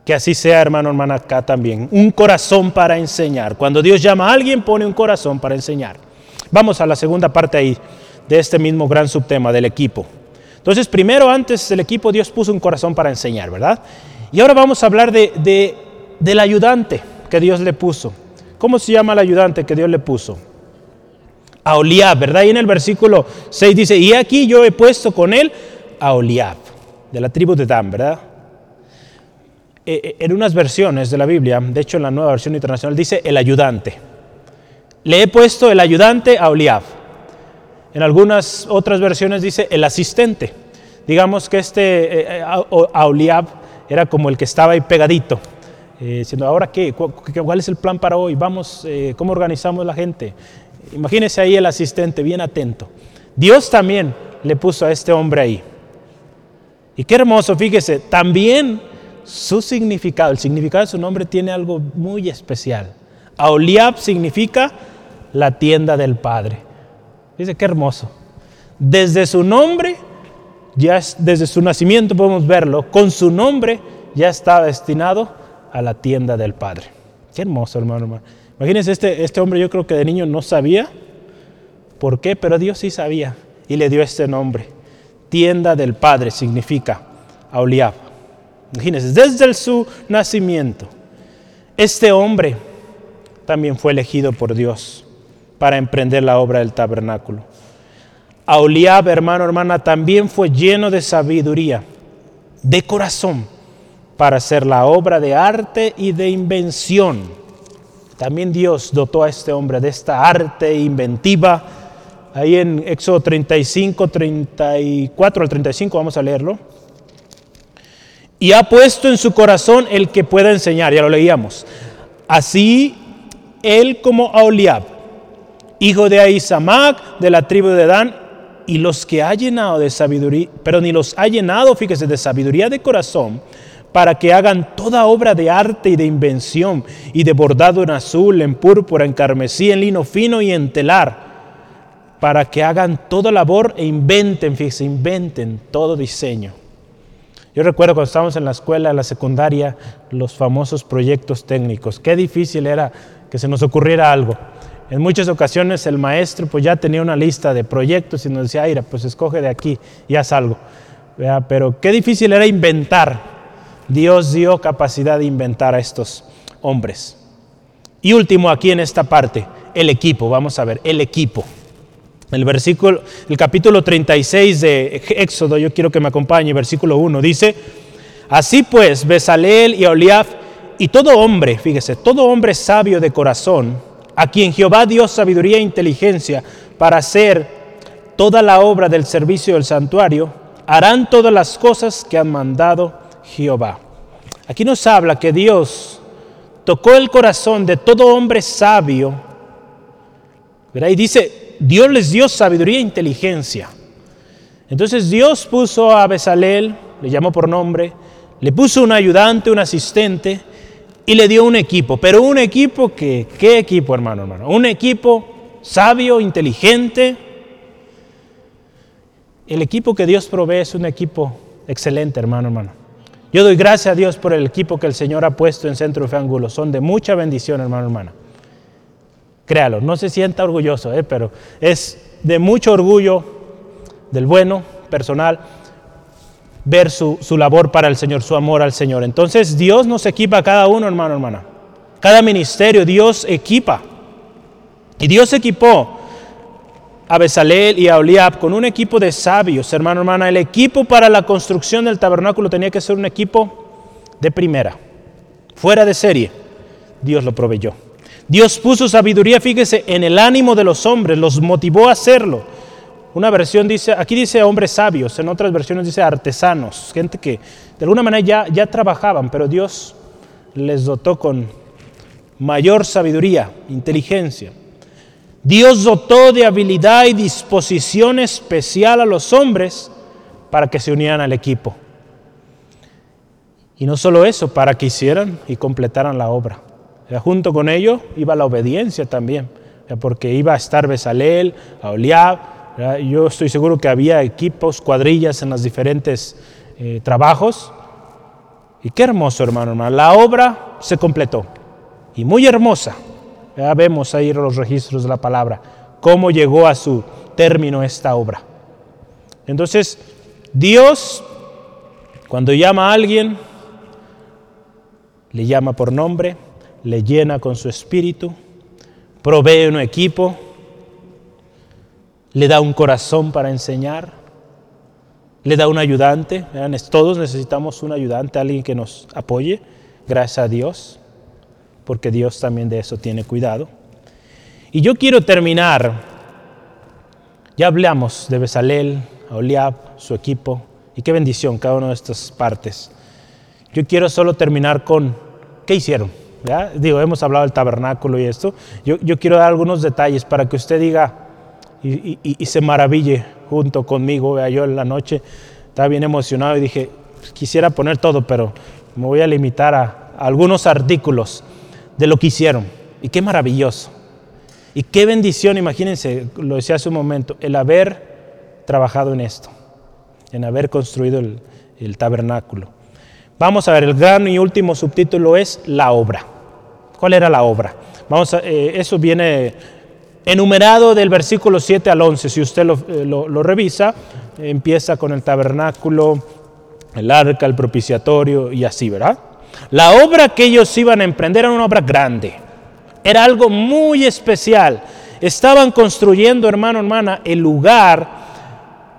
Que así sea, hermano, hermana, acá también. Un corazón para enseñar. Cuando Dios llama a alguien, pone un corazón para enseñar. Vamos a la segunda parte ahí de este mismo gran subtema del equipo. Entonces, primero, antes del equipo, Dios puso un corazón para enseñar, ¿verdad? Y ahora vamos a hablar de, del ayudante que Dios le puso. ¿Cómo se llama el ayudante que Dios le puso? A ¿verdad? Y en el versículo 6 dice, y aquí yo he puesto con él a Oliab, de la tribu de Dan, ¿verdad? Eh, eh, en unas versiones de la Biblia, de hecho en la nueva versión internacional, dice el ayudante. Le he puesto el ayudante a Oliab. En algunas otras versiones dice el asistente. Digamos que este eh, Oliab era como el que estaba ahí pegadito, diciendo, ¿ahora qué? ¿Cuál es el plan para hoy? Vamos, ¿cómo organizamos la gente? Imagínese ahí el asistente, bien atento. Dios también le puso a este hombre ahí. Y qué hermoso, fíjese, también su significado, el significado de su nombre tiene algo muy especial. Aoliab significa la tienda del Padre. Dice, qué hermoso. Desde su nombre, ya desde su nacimiento podemos verlo, con su nombre ya está destinado a la tienda del Padre. Qué hermoso, hermano. hermano. Imagínense, este, este hombre yo creo que de niño no sabía por qué, pero Dios sí sabía y le dio este nombre. Tienda del Padre significa Aoliab. Imagínense, desde su nacimiento, este hombre también fue elegido por Dios para emprender la obra del tabernáculo. Auliab, hermano, hermana, también fue lleno de sabiduría, de corazón, para hacer la obra de arte y de invención. También Dios dotó a este hombre de esta arte inventiva. Ahí en Éxodo 35, 34 al 35, vamos a leerlo y ha puesto en su corazón el que pueda enseñar, ya lo leíamos. Así él como Aholiab, hijo de Ahisamac, de la tribu de Dan, y los que ha llenado de sabiduría, pero ni los ha llenado, fíjese, de sabiduría de corazón, para que hagan toda obra de arte y de invención, y de bordado en azul, en púrpura, en carmesí, en lino fino y en telar, para que hagan toda labor e inventen, fíjese, inventen todo diseño. Yo recuerdo cuando estábamos en la escuela, en la secundaria, los famosos proyectos técnicos. Qué difícil era que se nos ocurriera algo. En muchas ocasiones el maestro pues ya tenía una lista de proyectos y nos decía, Aira, pues escoge de aquí y haz algo. Pero qué difícil era inventar. Dios dio capacidad de inventar a estos hombres. Y último aquí en esta parte, el equipo. Vamos a ver, el equipo. El versículo, el capítulo 36 de Éxodo, yo quiero que me acompañe, versículo 1, dice, así pues, Besaleel y Oliaf y todo hombre, fíjese, todo hombre sabio de corazón, a quien Jehová dio sabiduría e inteligencia para hacer toda la obra del servicio del santuario, harán todas las cosas que han mandado Jehová. Aquí nos habla que Dios tocó el corazón de todo hombre sabio, ¿verdad? y dice, Dios les dio sabiduría e inteligencia. Entonces Dios puso a Besalel, le llamó por nombre, le puso un ayudante, un asistente y le dio un equipo. Pero un equipo que, ¿qué equipo hermano, hermano? Un equipo sabio, inteligente. El equipo que Dios provee es un equipo excelente, hermano, hermano. Yo doy gracias a Dios por el equipo que el Señor ha puesto en Centro de Ángulo. Son de mucha bendición, hermano, hermana. Créalo, no se sienta orgulloso, eh, pero es de mucho orgullo del bueno personal ver su, su, labor para el Señor, su amor al Señor. Entonces Dios nos equipa a cada uno, hermano, hermana. Cada ministerio Dios equipa. Y Dios equipó a Besaleel y a Oliab con un equipo de sabios, hermano, hermana. El equipo para la construcción del tabernáculo tenía que ser un equipo de primera, fuera de serie. Dios lo proveyó. Dios puso sabiduría, fíjese, en el ánimo de los hombres, los motivó a hacerlo. Una versión dice, aquí dice hombres sabios, en otras versiones dice artesanos, gente que de alguna manera ya, ya trabajaban, pero Dios les dotó con mayor sabiduría, inteligencia. Dios dotó de habilidad y disposición especial a los hombres para que se unieran al equipo. Y no solo eso, para que hicieran y completaran la obra. junto con ello iba la obediencia también, porque iba a estar Besalel, a Oliab. Yo estoy seguro que había equipos, cuadrillas en los diferentes eh, trabajos. Y qué hermoso, hermano, hermano. La obra se completó. Y muy hermosa. Ya vemos ahí los registros de la palabra, cómo llegó a su término esta obra. Entonces, Dios, cuando llama a alguien, le llama por nombre, le llena con su espíritu, provee un equipo, le da un corazón para enseñar, le da un ayudante. Todos necesitamos un ayudante, alguien que nos apoye, gracias a Dios, porque Dios también de eso tiene cuidado. Y yo quiero terminar, ya hablamos de Besalel, Oliab, su equipo, y qué bendición cada una de estas partes. Yo quiero solo terminar con qué hicieron. Digo, hemos hablado del tabernáculo y esto. Yo, quiero dar algunos detalles para que usted diga y, se maraville junto conmigo. ¿vea? Yo en la noche estaba bien emocionado y dije, quisiera poner todo, pero me voy a limitar a, algunos artículos de lo que hicieron. Y qué maravilloso. Y qué bendición, imagínense, lo decía hace un momento, el haber trabajado en esto, en haber construido el tabernáculo. Vamos a ver, el gran y último subtítulo es la obra. ¿Cuál era la obra? Vamos eh, eso viene enumerado del versículo 7 al 11. Si usted eh, lo, revisa, empieza con el tabernáculo, el arca, el propiciatorio y así, ¿verdad? La obra que ellos iban a emprender era una obra grande. Era algo muy especial. Estaban construyendo, hermano, hermana, el lugar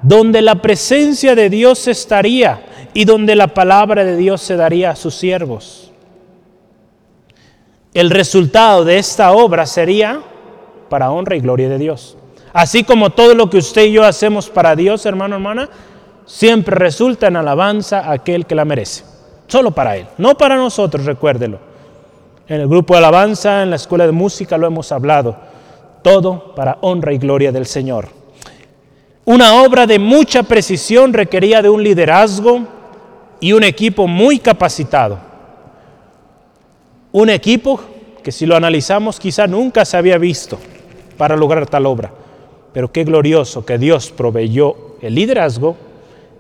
donde la presencia de Dios estaría y donde la palabra de Dios se daría a sus siervos. El resultado de esta obra sería para honra y gloria de Dios. Así como todo lo que usted y yo hacemos para Dios, hermano, hermana, siempre resulta en alabanza a aquel que la merece. Solo para Él, no para nosotros, recuérdelo. En el grupo de alabanza, en la escuela de música lo hemos hablado. Todo para honra y gloria del Señor. Una obra de mucha precisión requería de un liderazgo y un equipo muy capacitado. Un equipo que si lo analizamos quizá nunca se había visto para lograr tal obra. Pero qué glorioso que Dios proveyó el liderazgo,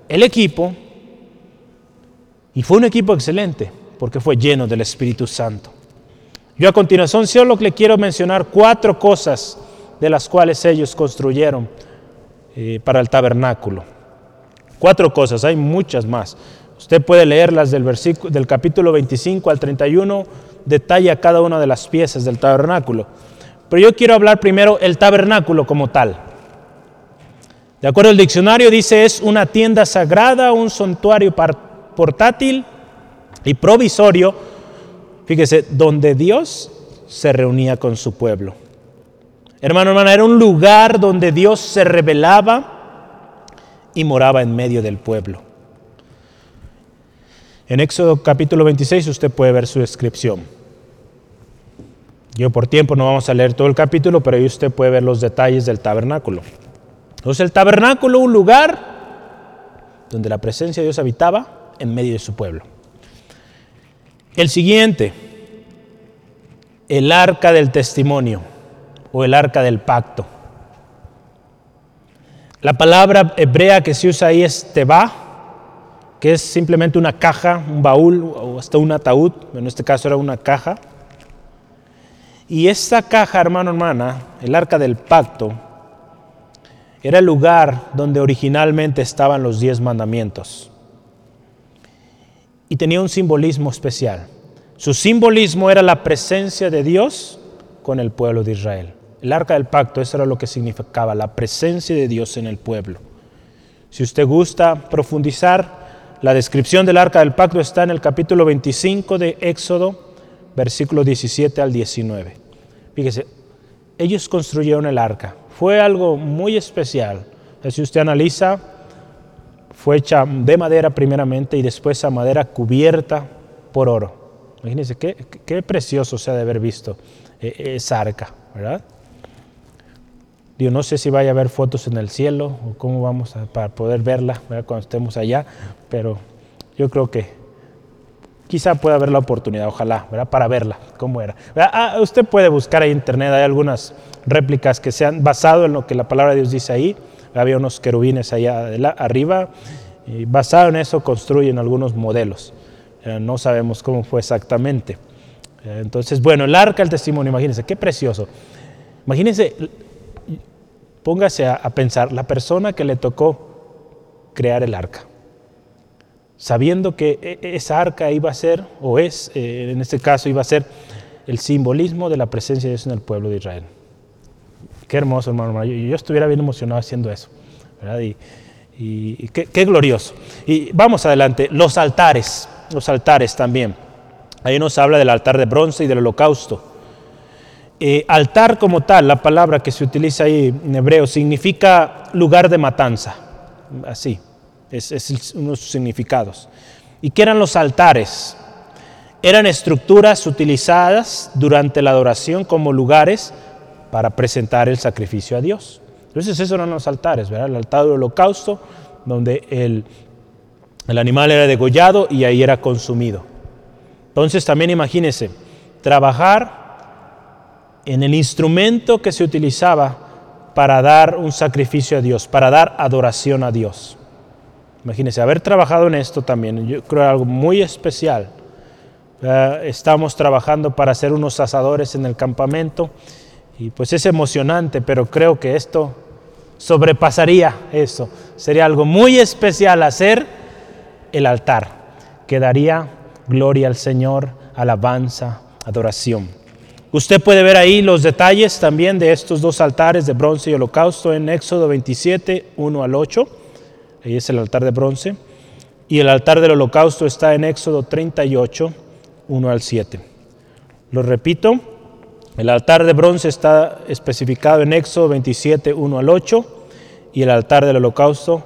el equipo, y fue un equipo excelente porque fue lleno del Espíritu Santo. Yo a continuación solo le quiero mencionar cuatro cosas de las cuales ellos construyeron eh, para el tabernáculo. Cuatro cosas, hay muchas más. Usted puede leerlas del, versículo, del capítulo 25 al 31, detalla cada una de las piezas del tabernáculo. Pero yo quiero hablar primero el tabernáculo como tal. De acuerdo al diccionario dice es una tienda sagrada, un santuario portátil y provisorio, fíjese, donde Dios se reunía con su pueblo. Hermano, hermana, era un lugar donde Dios se revelaba y moraba en medio del pueblo. En Éxodo capítulo 26 usted puede ver su descripción. Yo por tiempo no vamos a leer todo el capítulo, pero ahí usted puede ver los detalles del tabernáculo. Entonces el tabernáculo, un lugar donde la presencia de Dios habitaba en medio de su pueblo. El siguiente, el arca del testimonio o el arca del pacto. La palabra hebrea que se usa ahí es teba, que es simplemente una caja, un baúl o hasta un ataúd, en este caso era una caja. Y esta caja, hermano, hermana, el arca del pacto, era el lugar donde originalmente estaban los diez mandamientos. Y tenía un simbolismo especial. Su simbolismo era la presencia de Dios con el pueblo de Israel. El arca del pacto, eso era lo que significaba, la presencia de Dios en el pueblo. Si usted gusta profundizar, la descripción del arca del pacto está en el capítulo 25 de Éxodo, versículo 17 al 19. Fíjese, ellos construyeron el arca. Fue algo muy especial. Si usted analiza, fue hecha de madera primeramente y después a madera cubierta por oro. Imagínense qué, qué precioso se ha de haber visto eh, esa arca, ¿verdad? Digo, no sé si vaya a haber fotos en el cielo o cómo vamos a para poder verla cuando estemos allá, pero yo creo que quizá pueda haber la oportunidad, ojalá, para verla, cómo era. Ah, usted puede buscar ahí en internet, hay algunas réplicas que se han basado en lo que la palabra de Dios dice ahí. Había unos querubines allá arriba, y basado en eso construyen algunos modelos. Eh, no sabemos cómo fue exactamente. Eh, entonces, bueno, el arca del testimonio, imagínense, qué precioso. Imagínense, póngase a, pensar, la persona que le tocó crear el arca, sabiendo que e, e, esa arca iba a ser, o es, eh, en este caso, iba a ser el simbolismo de la presencia de Dios en el pueblo de Israel. Qué hermoso, hermano. Yo, yo estuviera bien emocionado haciendo eso. Y, qué, qué, glorioso. Y vamos adelante. Los altares, los altares también. Ahí nos habla del altar de bronce y del holocausto. Eh, altar como tal, la palabra que se utiliza ahí en hebreo, significa lugar de matanza. Así, es, es uno de sus significados. ¿Y qué eran los altares? Eran estructuras utilizadas durante la adoración como lugares para presentar el sacrificio a Dios. Entonces esos eran los altares, ¿verdad? El altar del holocausto, donde el, el animal era degollado y ahí era consumido. Entonces también imagínense, trabajar en el instrumento que se utilizaba para dar un sacrificio a Dios, para dar adoración a Dios. Imagínense, haber trabajado en esto también, yo creo algo muy especial. estamos trabajando para ser unos asadores en el campamento y pues es emocionante, pero creo que esto sobrepasaría eso. Sería algo muy especial hacer el altar, que daría gloria al Señor, alabanza, adoración. Usted puede ver ahí los detalles también de estos dos altares de bronce y holocausto en Éxodo 27, 1 al 8. Ahí es el altar de bronce. Y el altar del holocausto está en Éxodo 38, 1 al 7. Lo repito, el altar de bronce está especificado en Éxodo 27, 1 al 8 y el altar del holocausto,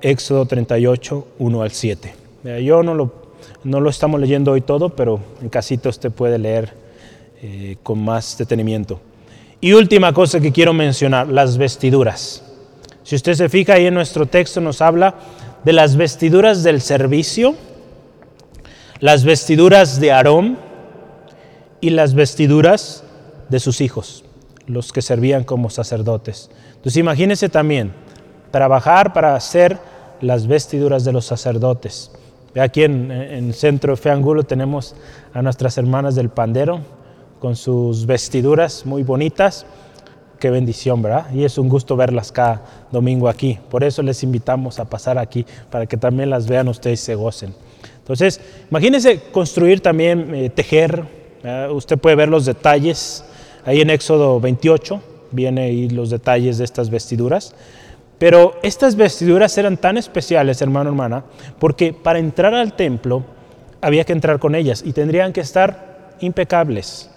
Éxodo 38, 1 al 7. Yo no lo, no lo estamos leyendo hoy todo, pero en casito usted puede leer eh, con más detenimiento. Y última cosa que quiero mencionar, las vestiduras. Si usted se fija ahí en nuestro texto nos habla de las vestiduras del servicio, las vestiduras de Aarón y las vestiduras de sus hijos, los que servían como sacerdotes. Entonces imagínense también trabajar para hacer las vestiduras de los sacerdotes. Aquí en, el centro de Fe Angulo tenemos a nuestras hermanas del pandero con sus vestiduras muy bonitas. Qué bendición, ¿verdad? Y es un gusto verlas cada domingo aquí. Por eso les invitamos a pasar aquí para que también las vean ustedes y se gocen. Entonces, imagínense construir también, eh, tejer. Usted puede ver los detalles Ahí en Éxodo 28 viene ahí los detalles de estas vestiduras. Pero estas vestiduras eran tan especiales, hermano, hermana, porque para entrar al templo había que entrar con ellas y tendrían que estar impecables,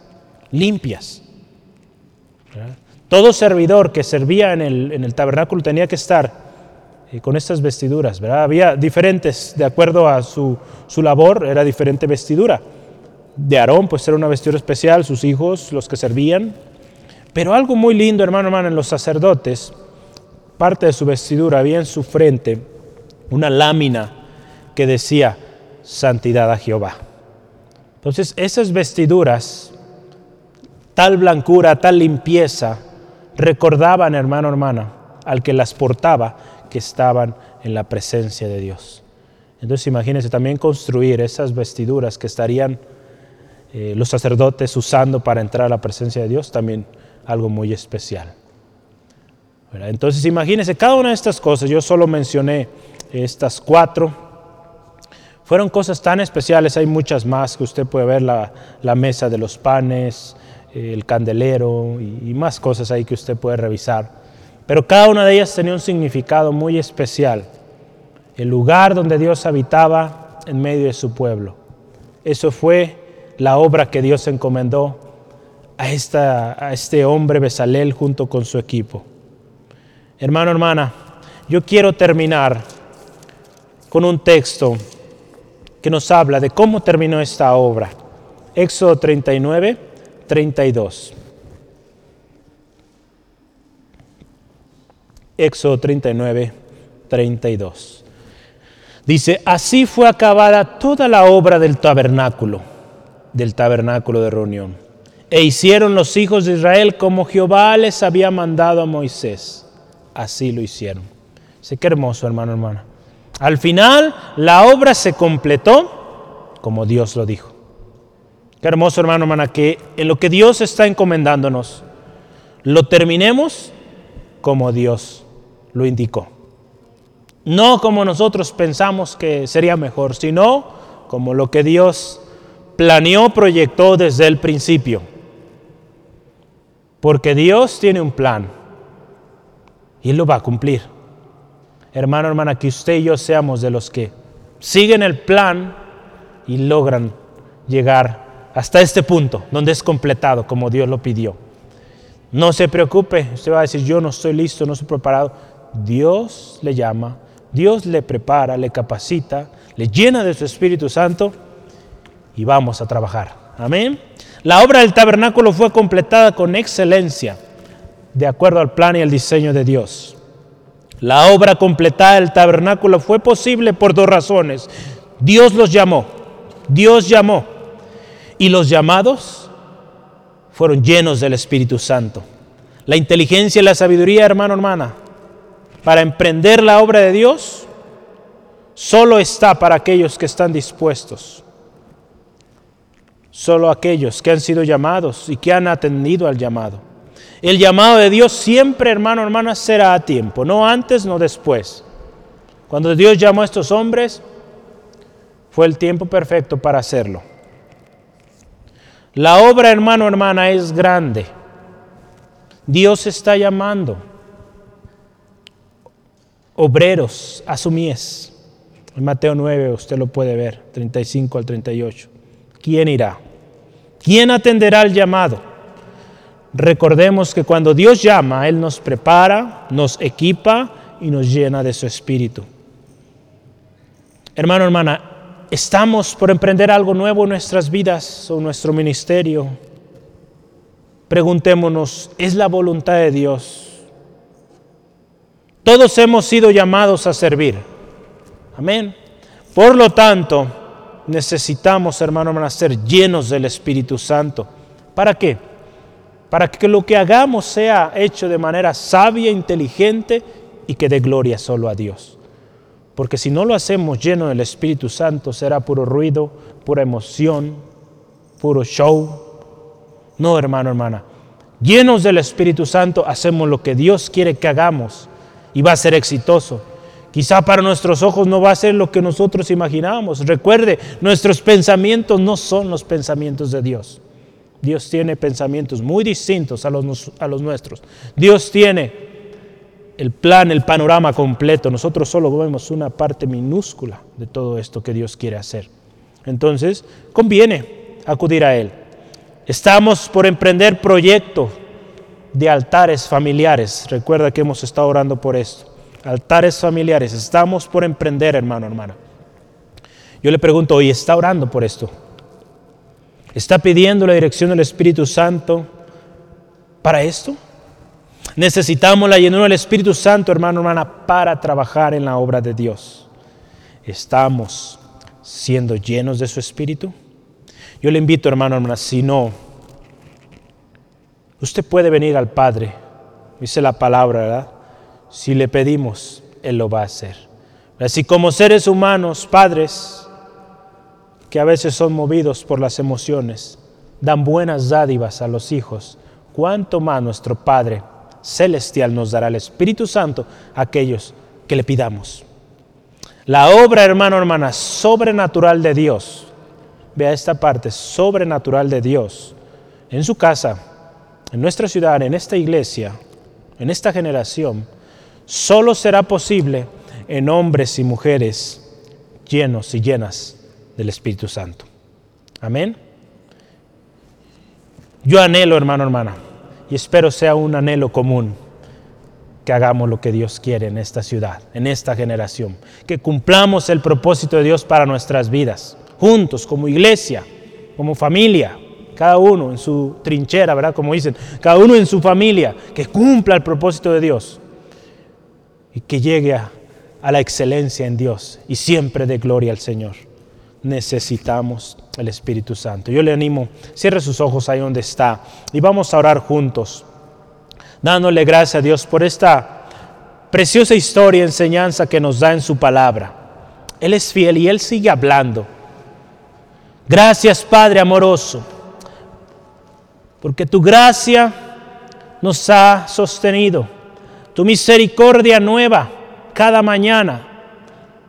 limpias. Todo servidor que servía en el, tabernáculo tenía que estar eh, con estas vestiduras. ¿verdad? Había diferentes, de acuerdo a su, su labor, era diferente vestidura de Aarón, pues era una vestidura especial, sus hijos, los que servían. Pero algo muy lindo, hermano, hermano, en los sacerdotes, parte de su vestidura había en su frente una lámina que decía santidad a Jehová. Entonces, esas vestiduras, tal blancura, tal limpieza, recordaban, hermano, hermana, al que las portaba, que estaban en la presencia de Dios. Entonces, imagínense también construir esas vestiduras que estarían eh, los sacerdotes usando para entrar a la presencia de Dios, también algo muy especial. Entonces imagínense, cada una de estas cosas, yo solo mencioné estas cuatro, fueron cosas tan especiales, hay muchas más que usted puede ver, la, mesa de los panes, el candelero y, más cosas ahí que usted puede revisar. Pero cada una de ellas tenía un significado muy especial. El lugar donde Dios habitaba en medio de su pueblo. Eso fue la obra que Dios encomendó a, esta, a este hombre Besalel junto con su equipo. Hermano, hermana, yo quiero terminar con un texto que nos habla de cómo terminó esta obra. Éxodo 39, 32. Éxodo 39, 32. Dice, así fue acabada toda la obra del tabernáculo, del tabernáculo de reunión. E hicieron los hijos de Israel como Jehová les había mandado a Moisés. Así lo hicieron. Sé qué hermoso, hermano, hermana. Al final, la obra se completó como Dios lo dijo. Qué hermoso, hermano, hermana, que en lo que Dios está encomendándonos, lo terminemos como Dios lo indicó. No como nosotros pensamos que sería mejor, sino como lo que Dios planeó, proyectó desde el principio. Porque Dios tiene un plan y Él lo va a cumplir. Hermano, hermana, que usted y yo seamos de los que siguen el plan y logran llegar hasta este punto, donde es completado como Dios lo pidió. No se preocupe, usted va a decir, yo no estoy listo, no estoy preparado. Dios le llama, Dios le prepara, le capacita, le llena de su Espíritu Santo y vamos a trabajar. Amén. La obra del tabernáculo fue completada con excelencia, de acuerdo al plan y el diseño de Dios. La obra completada del tabernáculo fue posible por dos razones. Dios los llamó, Dios llamó, y los llamados fueron llenos del Espíritu Santo. La inteligencia y la sabiduría, hermano, hermana, para emprender la obra de Dios, solo está para aquellos que están dispuestos. Solo aquellos que han sido llamados y que han atendido al llamado. El llamado de Dios siempre, hermano, hermana, será a tiempo, no antes, no después. Cuando Dios llamó a estos hombres, fue el tiempo perfecto para hacerlo. La obra, hermano, hermana, es grande. Dios está llamando obreros a su mies. En Mateo 9 usted lo puede ver, 35 al 38. ¿Quién irá? ¿Quién atenderá el llamado? Recordemos que cuando Dios llama, Él nos prepara, nos equipa y nos llena de su espíritu. Hermano, hermana, estamos por emprender algo nuevo en nuestras vidas o nuestro ministerio, preguntémonos, ¿es la voluntad de Dios? Todos hemos sido llamados a servir. Amén. Por lo tanto, necesitamos, hermano, ser llenos del Espíritu Santo. ¿Para qué? Para que lo que hagamos sea hecho de manera sabia, inteligente y que dé gloria solo a Dios. Porque si no lo hacemos lleno del Espíritu Santo, será puro ruido, pura emoción, puro show. No, hermano, hermana. Llenos del Espíritu Santo, hacemos lo que Dios quiere que hagamos y va a ser exitoso. Quizá para nuestros ojos no va a ser lo que nosotros imaginamos. Recuerde, nuestros pensamientos no son los pensamientos de Dios. Dios tiene pensamientos muy distintos a los, a los nuestros. Dios tiene el plan, el panorama completo. Nosotros solo vemos una parte minúscula de todo esto que Dios quiere hacer. Entonces, conviene acudir a Él. Estamos por emprender proyecto de altares familiares. Recuerda que hemos estado orando por esto. Altares familiares. Estamos por emprender, hermano, hermana. Yo le pregunto, ¿y está orando por esto? ¿Está pidiendo la dirección del Espíritu Santo para esto? Necesitamos la llenura del Espíritu Santo, hermano, hermana, para trabajar en la obra de Dios. ¿Estamos siendo llenos de su Espíritu? Yo le invito, hermano, hermana, si no, usted puede venir al Padre, dice la palabra, ¿verdad? Si le pedimos, Él lo va a hacer. Así como seres humanos, padres, que a veces son movidos por las emociones, dan buenas dádivas a los hijos, ¿cuánto más nuestro Padre celestial nos dará el Espíritu Santo a aquellos que le pidamos. La obra, hermano, hermana, sobrenatural de Dios, vea esta parte, sobrenatural de Dios, en su casa, en nuestra ciudad, en esta iglesia, en esta generación, solo será posible en hombres y mujeres llenos y llenas del Espíritu Santo. Amén. Yo anhelo, hermano, hermana, y espero sea un anhelo común que hagamos lo que Dios quiere en esta ciudad, en esta generación, que cumplamos el propósito de Dios para nuestras vidas, juntos, como iglesia, como familia, cada uno en su trinchera, ¿verdad? Como dicen, cada uno en su familia, que cumpla el propósito de Dios. y que llegue a, a la excelencia en Dios y siempre de gloria al Señor. Necesitamos el Espíritu Santo. Yo le animo, cierre sus ojos ahí donde está y vamos a orar juntos, dándole gracias a Dios por esta preciosa historia, enseñanza que nos da en su palabra. Él es fiel y Él sigue hablando. Gracias Padre amoroso, porque tu gracia nos ha sostenido, tu misericordia nueva cada mañana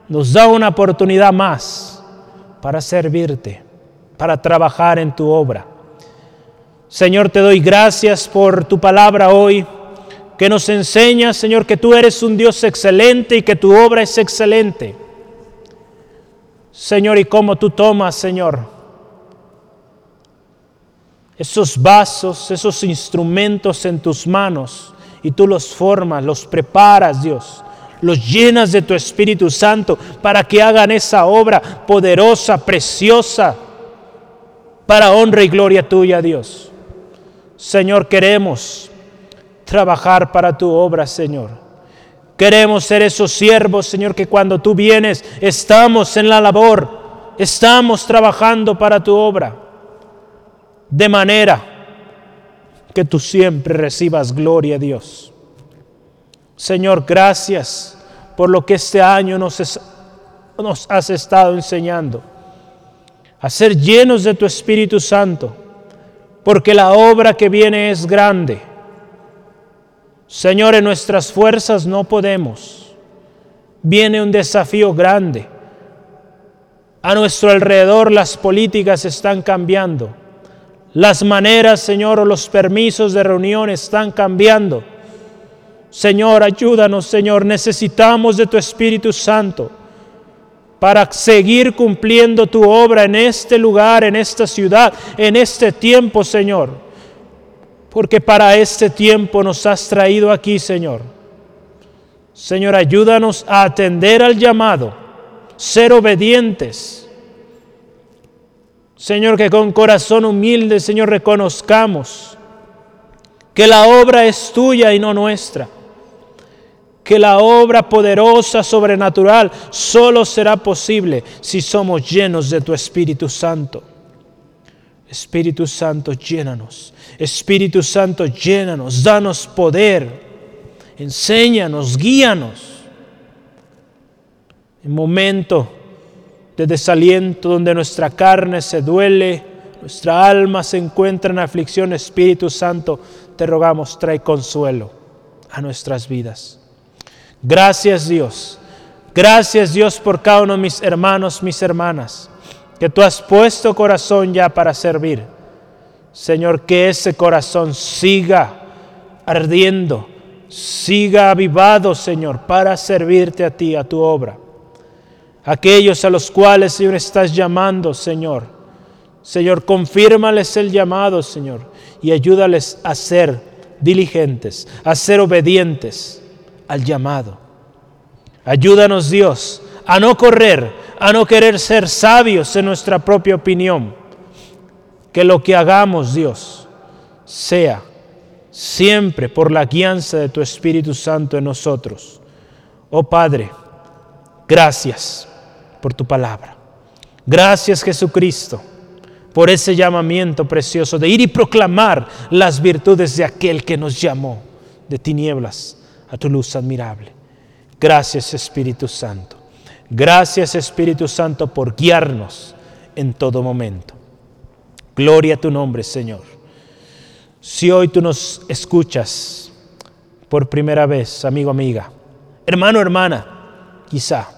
nos da una oportunidad más para servirte, para trabajar en tu obra. Señor, te doy gracias por tu palabra hoy, que nos enseña, Señor, que tú eres un Dios excelente y que tu obra es excelente. Señor, y cómo tú tomas, Señor, esos vasos, esos instrumentos en tus manos y tú los formas, los preparas, Dios, los llenas de tu Espíritu Santo para que hagan esa obra poderosa, preciosa, para honra y gloria tuya, Dios. Señor, queremos trabajar para tu obra, Señor. Queremos ser esos siervos, Señor, que cuando tú vienes estamos en la labor, estamos trabajando para tu obra, de manera que tú siempre recibas gloria, Dios. Señor, gracias por lo que este año nos, has estado enseñando, a ser llenos de tu Espíritu Santo, porque la obra que viene es grande Señor, en nuestras fuerzas no podemos. Viene un desafío grande. A nuestro alrededor las políticas están cambiando. Las maneras, Señor, o los permisos de reunión están cambiando. Señor, ayúdanos, Señor. Necesitamos de tu Espíritu Santo para seguir cumpliendo tu obra en este lugar, en esta ciudad, en este tiempo, Señor porque para este tiempo nos has traído aquí, Señor. Señor, ayúdanos a atender al llamado, ser obedientes. Señor, que con corazón humilde, Señor, reconozcamos que la obra es tuya y no nuestra. Que la obra poderosa, sobrenatural, solo será posible si somos llenos de tu Espíritu Santo. Espíritu Santo, llénanos. Espíritu Santo, llénanos. Danos poder. Enséñanos, guíanos. En momento de desaliento donde nuestra carne se duele, nuestra alma se encuentra en aflicción, Espíritu Santo, te rogamos, trae consuelo a nuestras vidas. Gracias Dios. Gracias Dios por cada uno de mis hermanos, mis hermanas que tú has puesto corazón ya para servir. Señor, que ese corazón siga ardiendo, siga avivado, Señor, para servirte a ti, a tu obra. Aquellos a los cuales, Señor, estás llamando, Señor. Señor, confírmales el llamado, Señor, y ayúdales a ser diligentes, a ser obedientes al llamado. Ayúdanos, Dios, a no correr, a no querer ser sabios en nuestra propia opinión. Que lo que hagamos, Dios, sea siempre por la guianza de tu Espíritu Santo en nosotros. Oh Padre, gracias por tu palabra. Gracias Jesucristo por ese llamamiento precioso de ir y proclamar las virtudes de aquel que nos llamó de tinieblas a tu luz admirable. Gracias Espíritu Santo. Gracias Espíritu Santo por guiarnos en todo momento. Gloria a tu nombre, Señor. Si hoy tú nos escuchas por primera vez, amigo, amiga, hermano, hermana, quizá,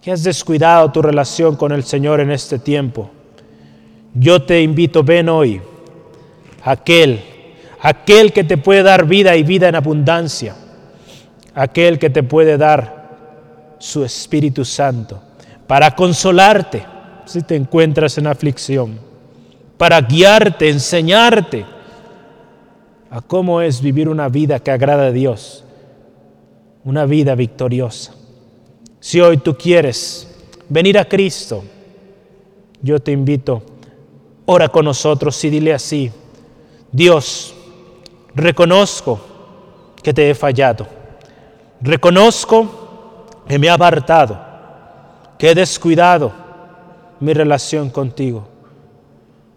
que has descuidado tu relación con el Señor en este tiempo, yo te invito, ven hoy, aquel, aquel que te puede dar vida y vida en abundancia, aquel que te puede dar su Espíritu Santo para consolarte si te encuentras en aflicción, para guiarte, enseñarte a cómo es vivir una vida que agrada a Dios, una vida victoriosa. Si hoy tú quieres venir a Cristo, yo te invito, ora con nosotros y dile así, Dios, reconozco que te he fallado Reconozco que me he apartado, que he descuidado mi relación contigo.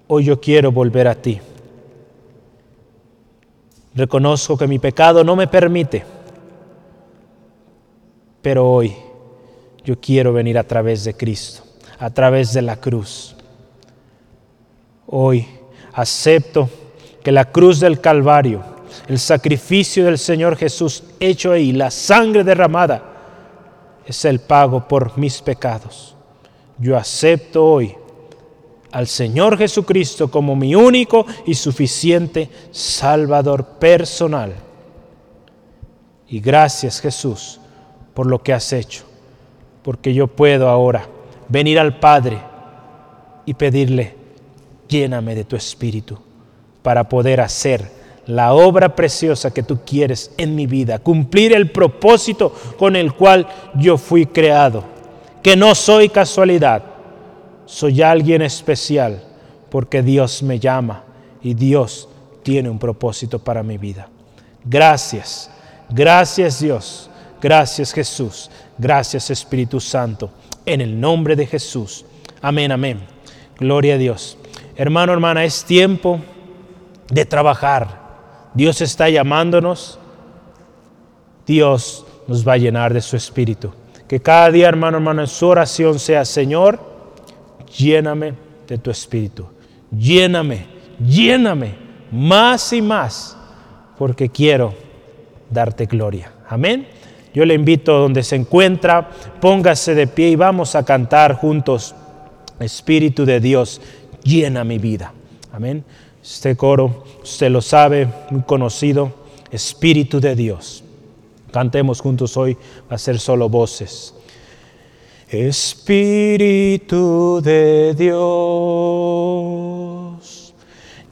Hoy yo quiero volver a ti. Reconozco que mi pecado no me permite, pero hoy yo quiero venir a través de Cristo, a través de la cruz. Hoy acepto que la cruz del Calvario, el sacrificio del Señor Jesús hecho ahí, la sangre derramada, es el pago por mis pecados. Yo acepto hoy al Señor Jesucristo como mi único y suficiente Salvador personal. Y gracias Jesús por lo que has hecho, porque yo puedo ahora venir al Padre y pedirle, lléname de tu Espíritu para poder hacer la obra preciosa que tú quieres en mi vida, cumplir el propósito con el cual yo fui creado, que no soy casualidad, soy alguien especial porque Dios me llama y Dios tiene un propósito para mi vida. Gracias, gracias Dios, gracias Jesús, gracias Espíritu Santo, en el nombre de Jesús. Amén, amén. Gloria a Dios. Hermano, hermana, es tiempo de trabajar. Dios está llamándonos. Dios nos va a llenar de su Espíritu. Que cada día, hermano, hermano, en su oración sea, Señor, lléname de tu espíritu, lléname, lléname más y más, porque quiero darte gloria. Amén. Yo le invito donde se encuentra, póngase de pie y vamos a cantar juntos, Espíritu de Dios, llena mi vida. Amén. Este coro, usted lo sabe, muy conocido, Espíritu de Dios. Cantemos juntos hoy, va a ser solo voces. Espíritu de Dios,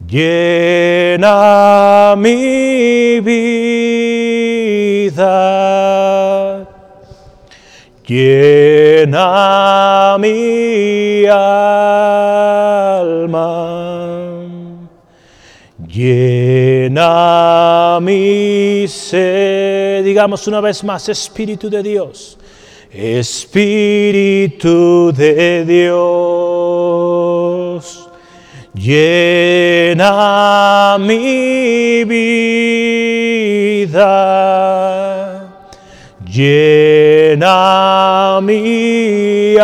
llena mi vida, llena mi alma, mi sed. Digamos una vez más, Espíritu de Dios Espíritu de Dios, llena mi vida, llena mi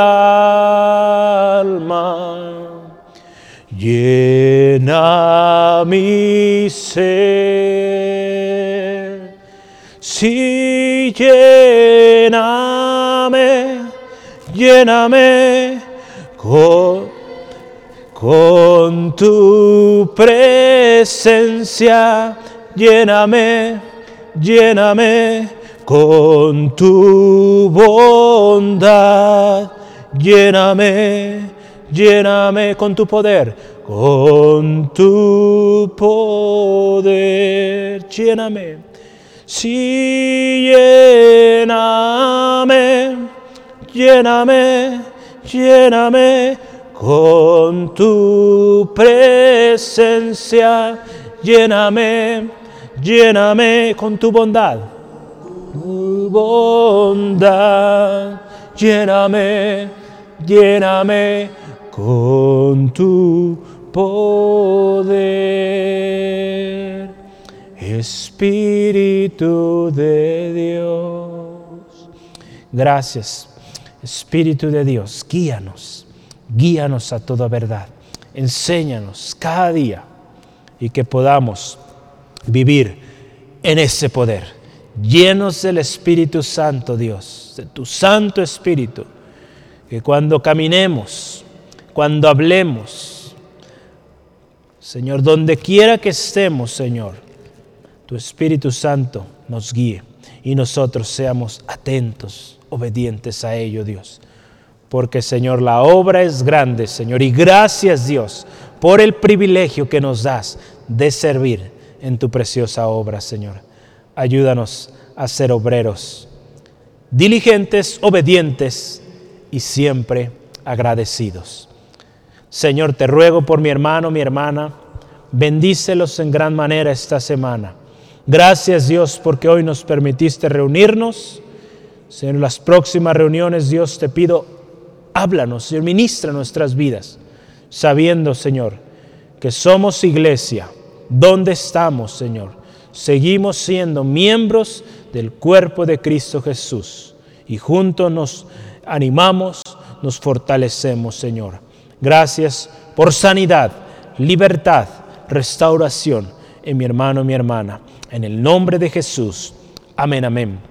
llena mi llena lléname con, con tu presencia, lléname, lléname con tu bondad, lléname, lléname con tu poder, con tu poder, lléname, sí, lléname lléname, lléname. Con tu presencia, lléname, lléname. Con tu bondad, tu bondad, lléname, lléname. Con tu poder, Espíritu de Dios. Gracias Espíritu de Dios, guíanos, guíanos a toda verdad. Enséñanos cada día y que podamos vivir en ese poder, llenos del Espíritu Santo, Dios, de tu Santo Espíritu, que cuando caminemos, cuando hablemos, Señor, donde quiera que estemos, Señor, tu Espíritu Santo nos guíe y nosotros seamos atentos obedientes a ello, Dios. Porque, Señor, la obra es grande, Señor, y gracias, Dios, por el privilegio que nos das de servir en tu preciosa obra, Señor. Ayúdanos a ser obreros, diligentes, obedientes y siempre agradecidos. Señor, te ruego por mi hermano, mi hermana, bendícelos en gran manera esta semana. Gracias Dios porque hoy nos permitiste reunirnos. Señor, en las próximas reuniones, Dios, te pido, háblanos, Señor, ministra nuestras vidas, sabiendo, Señor, que somos iglesia. ¿Dónde estamos, Señor? Seguimos siendo miembros del cuerpo de Cristo Jesús y juntos nos animamos, nos fortalecemos, Señor. Gracias por sanidad, libertad, restauración en mi hermano, mi hermana. En el nombre de Jesús. Amén, amén.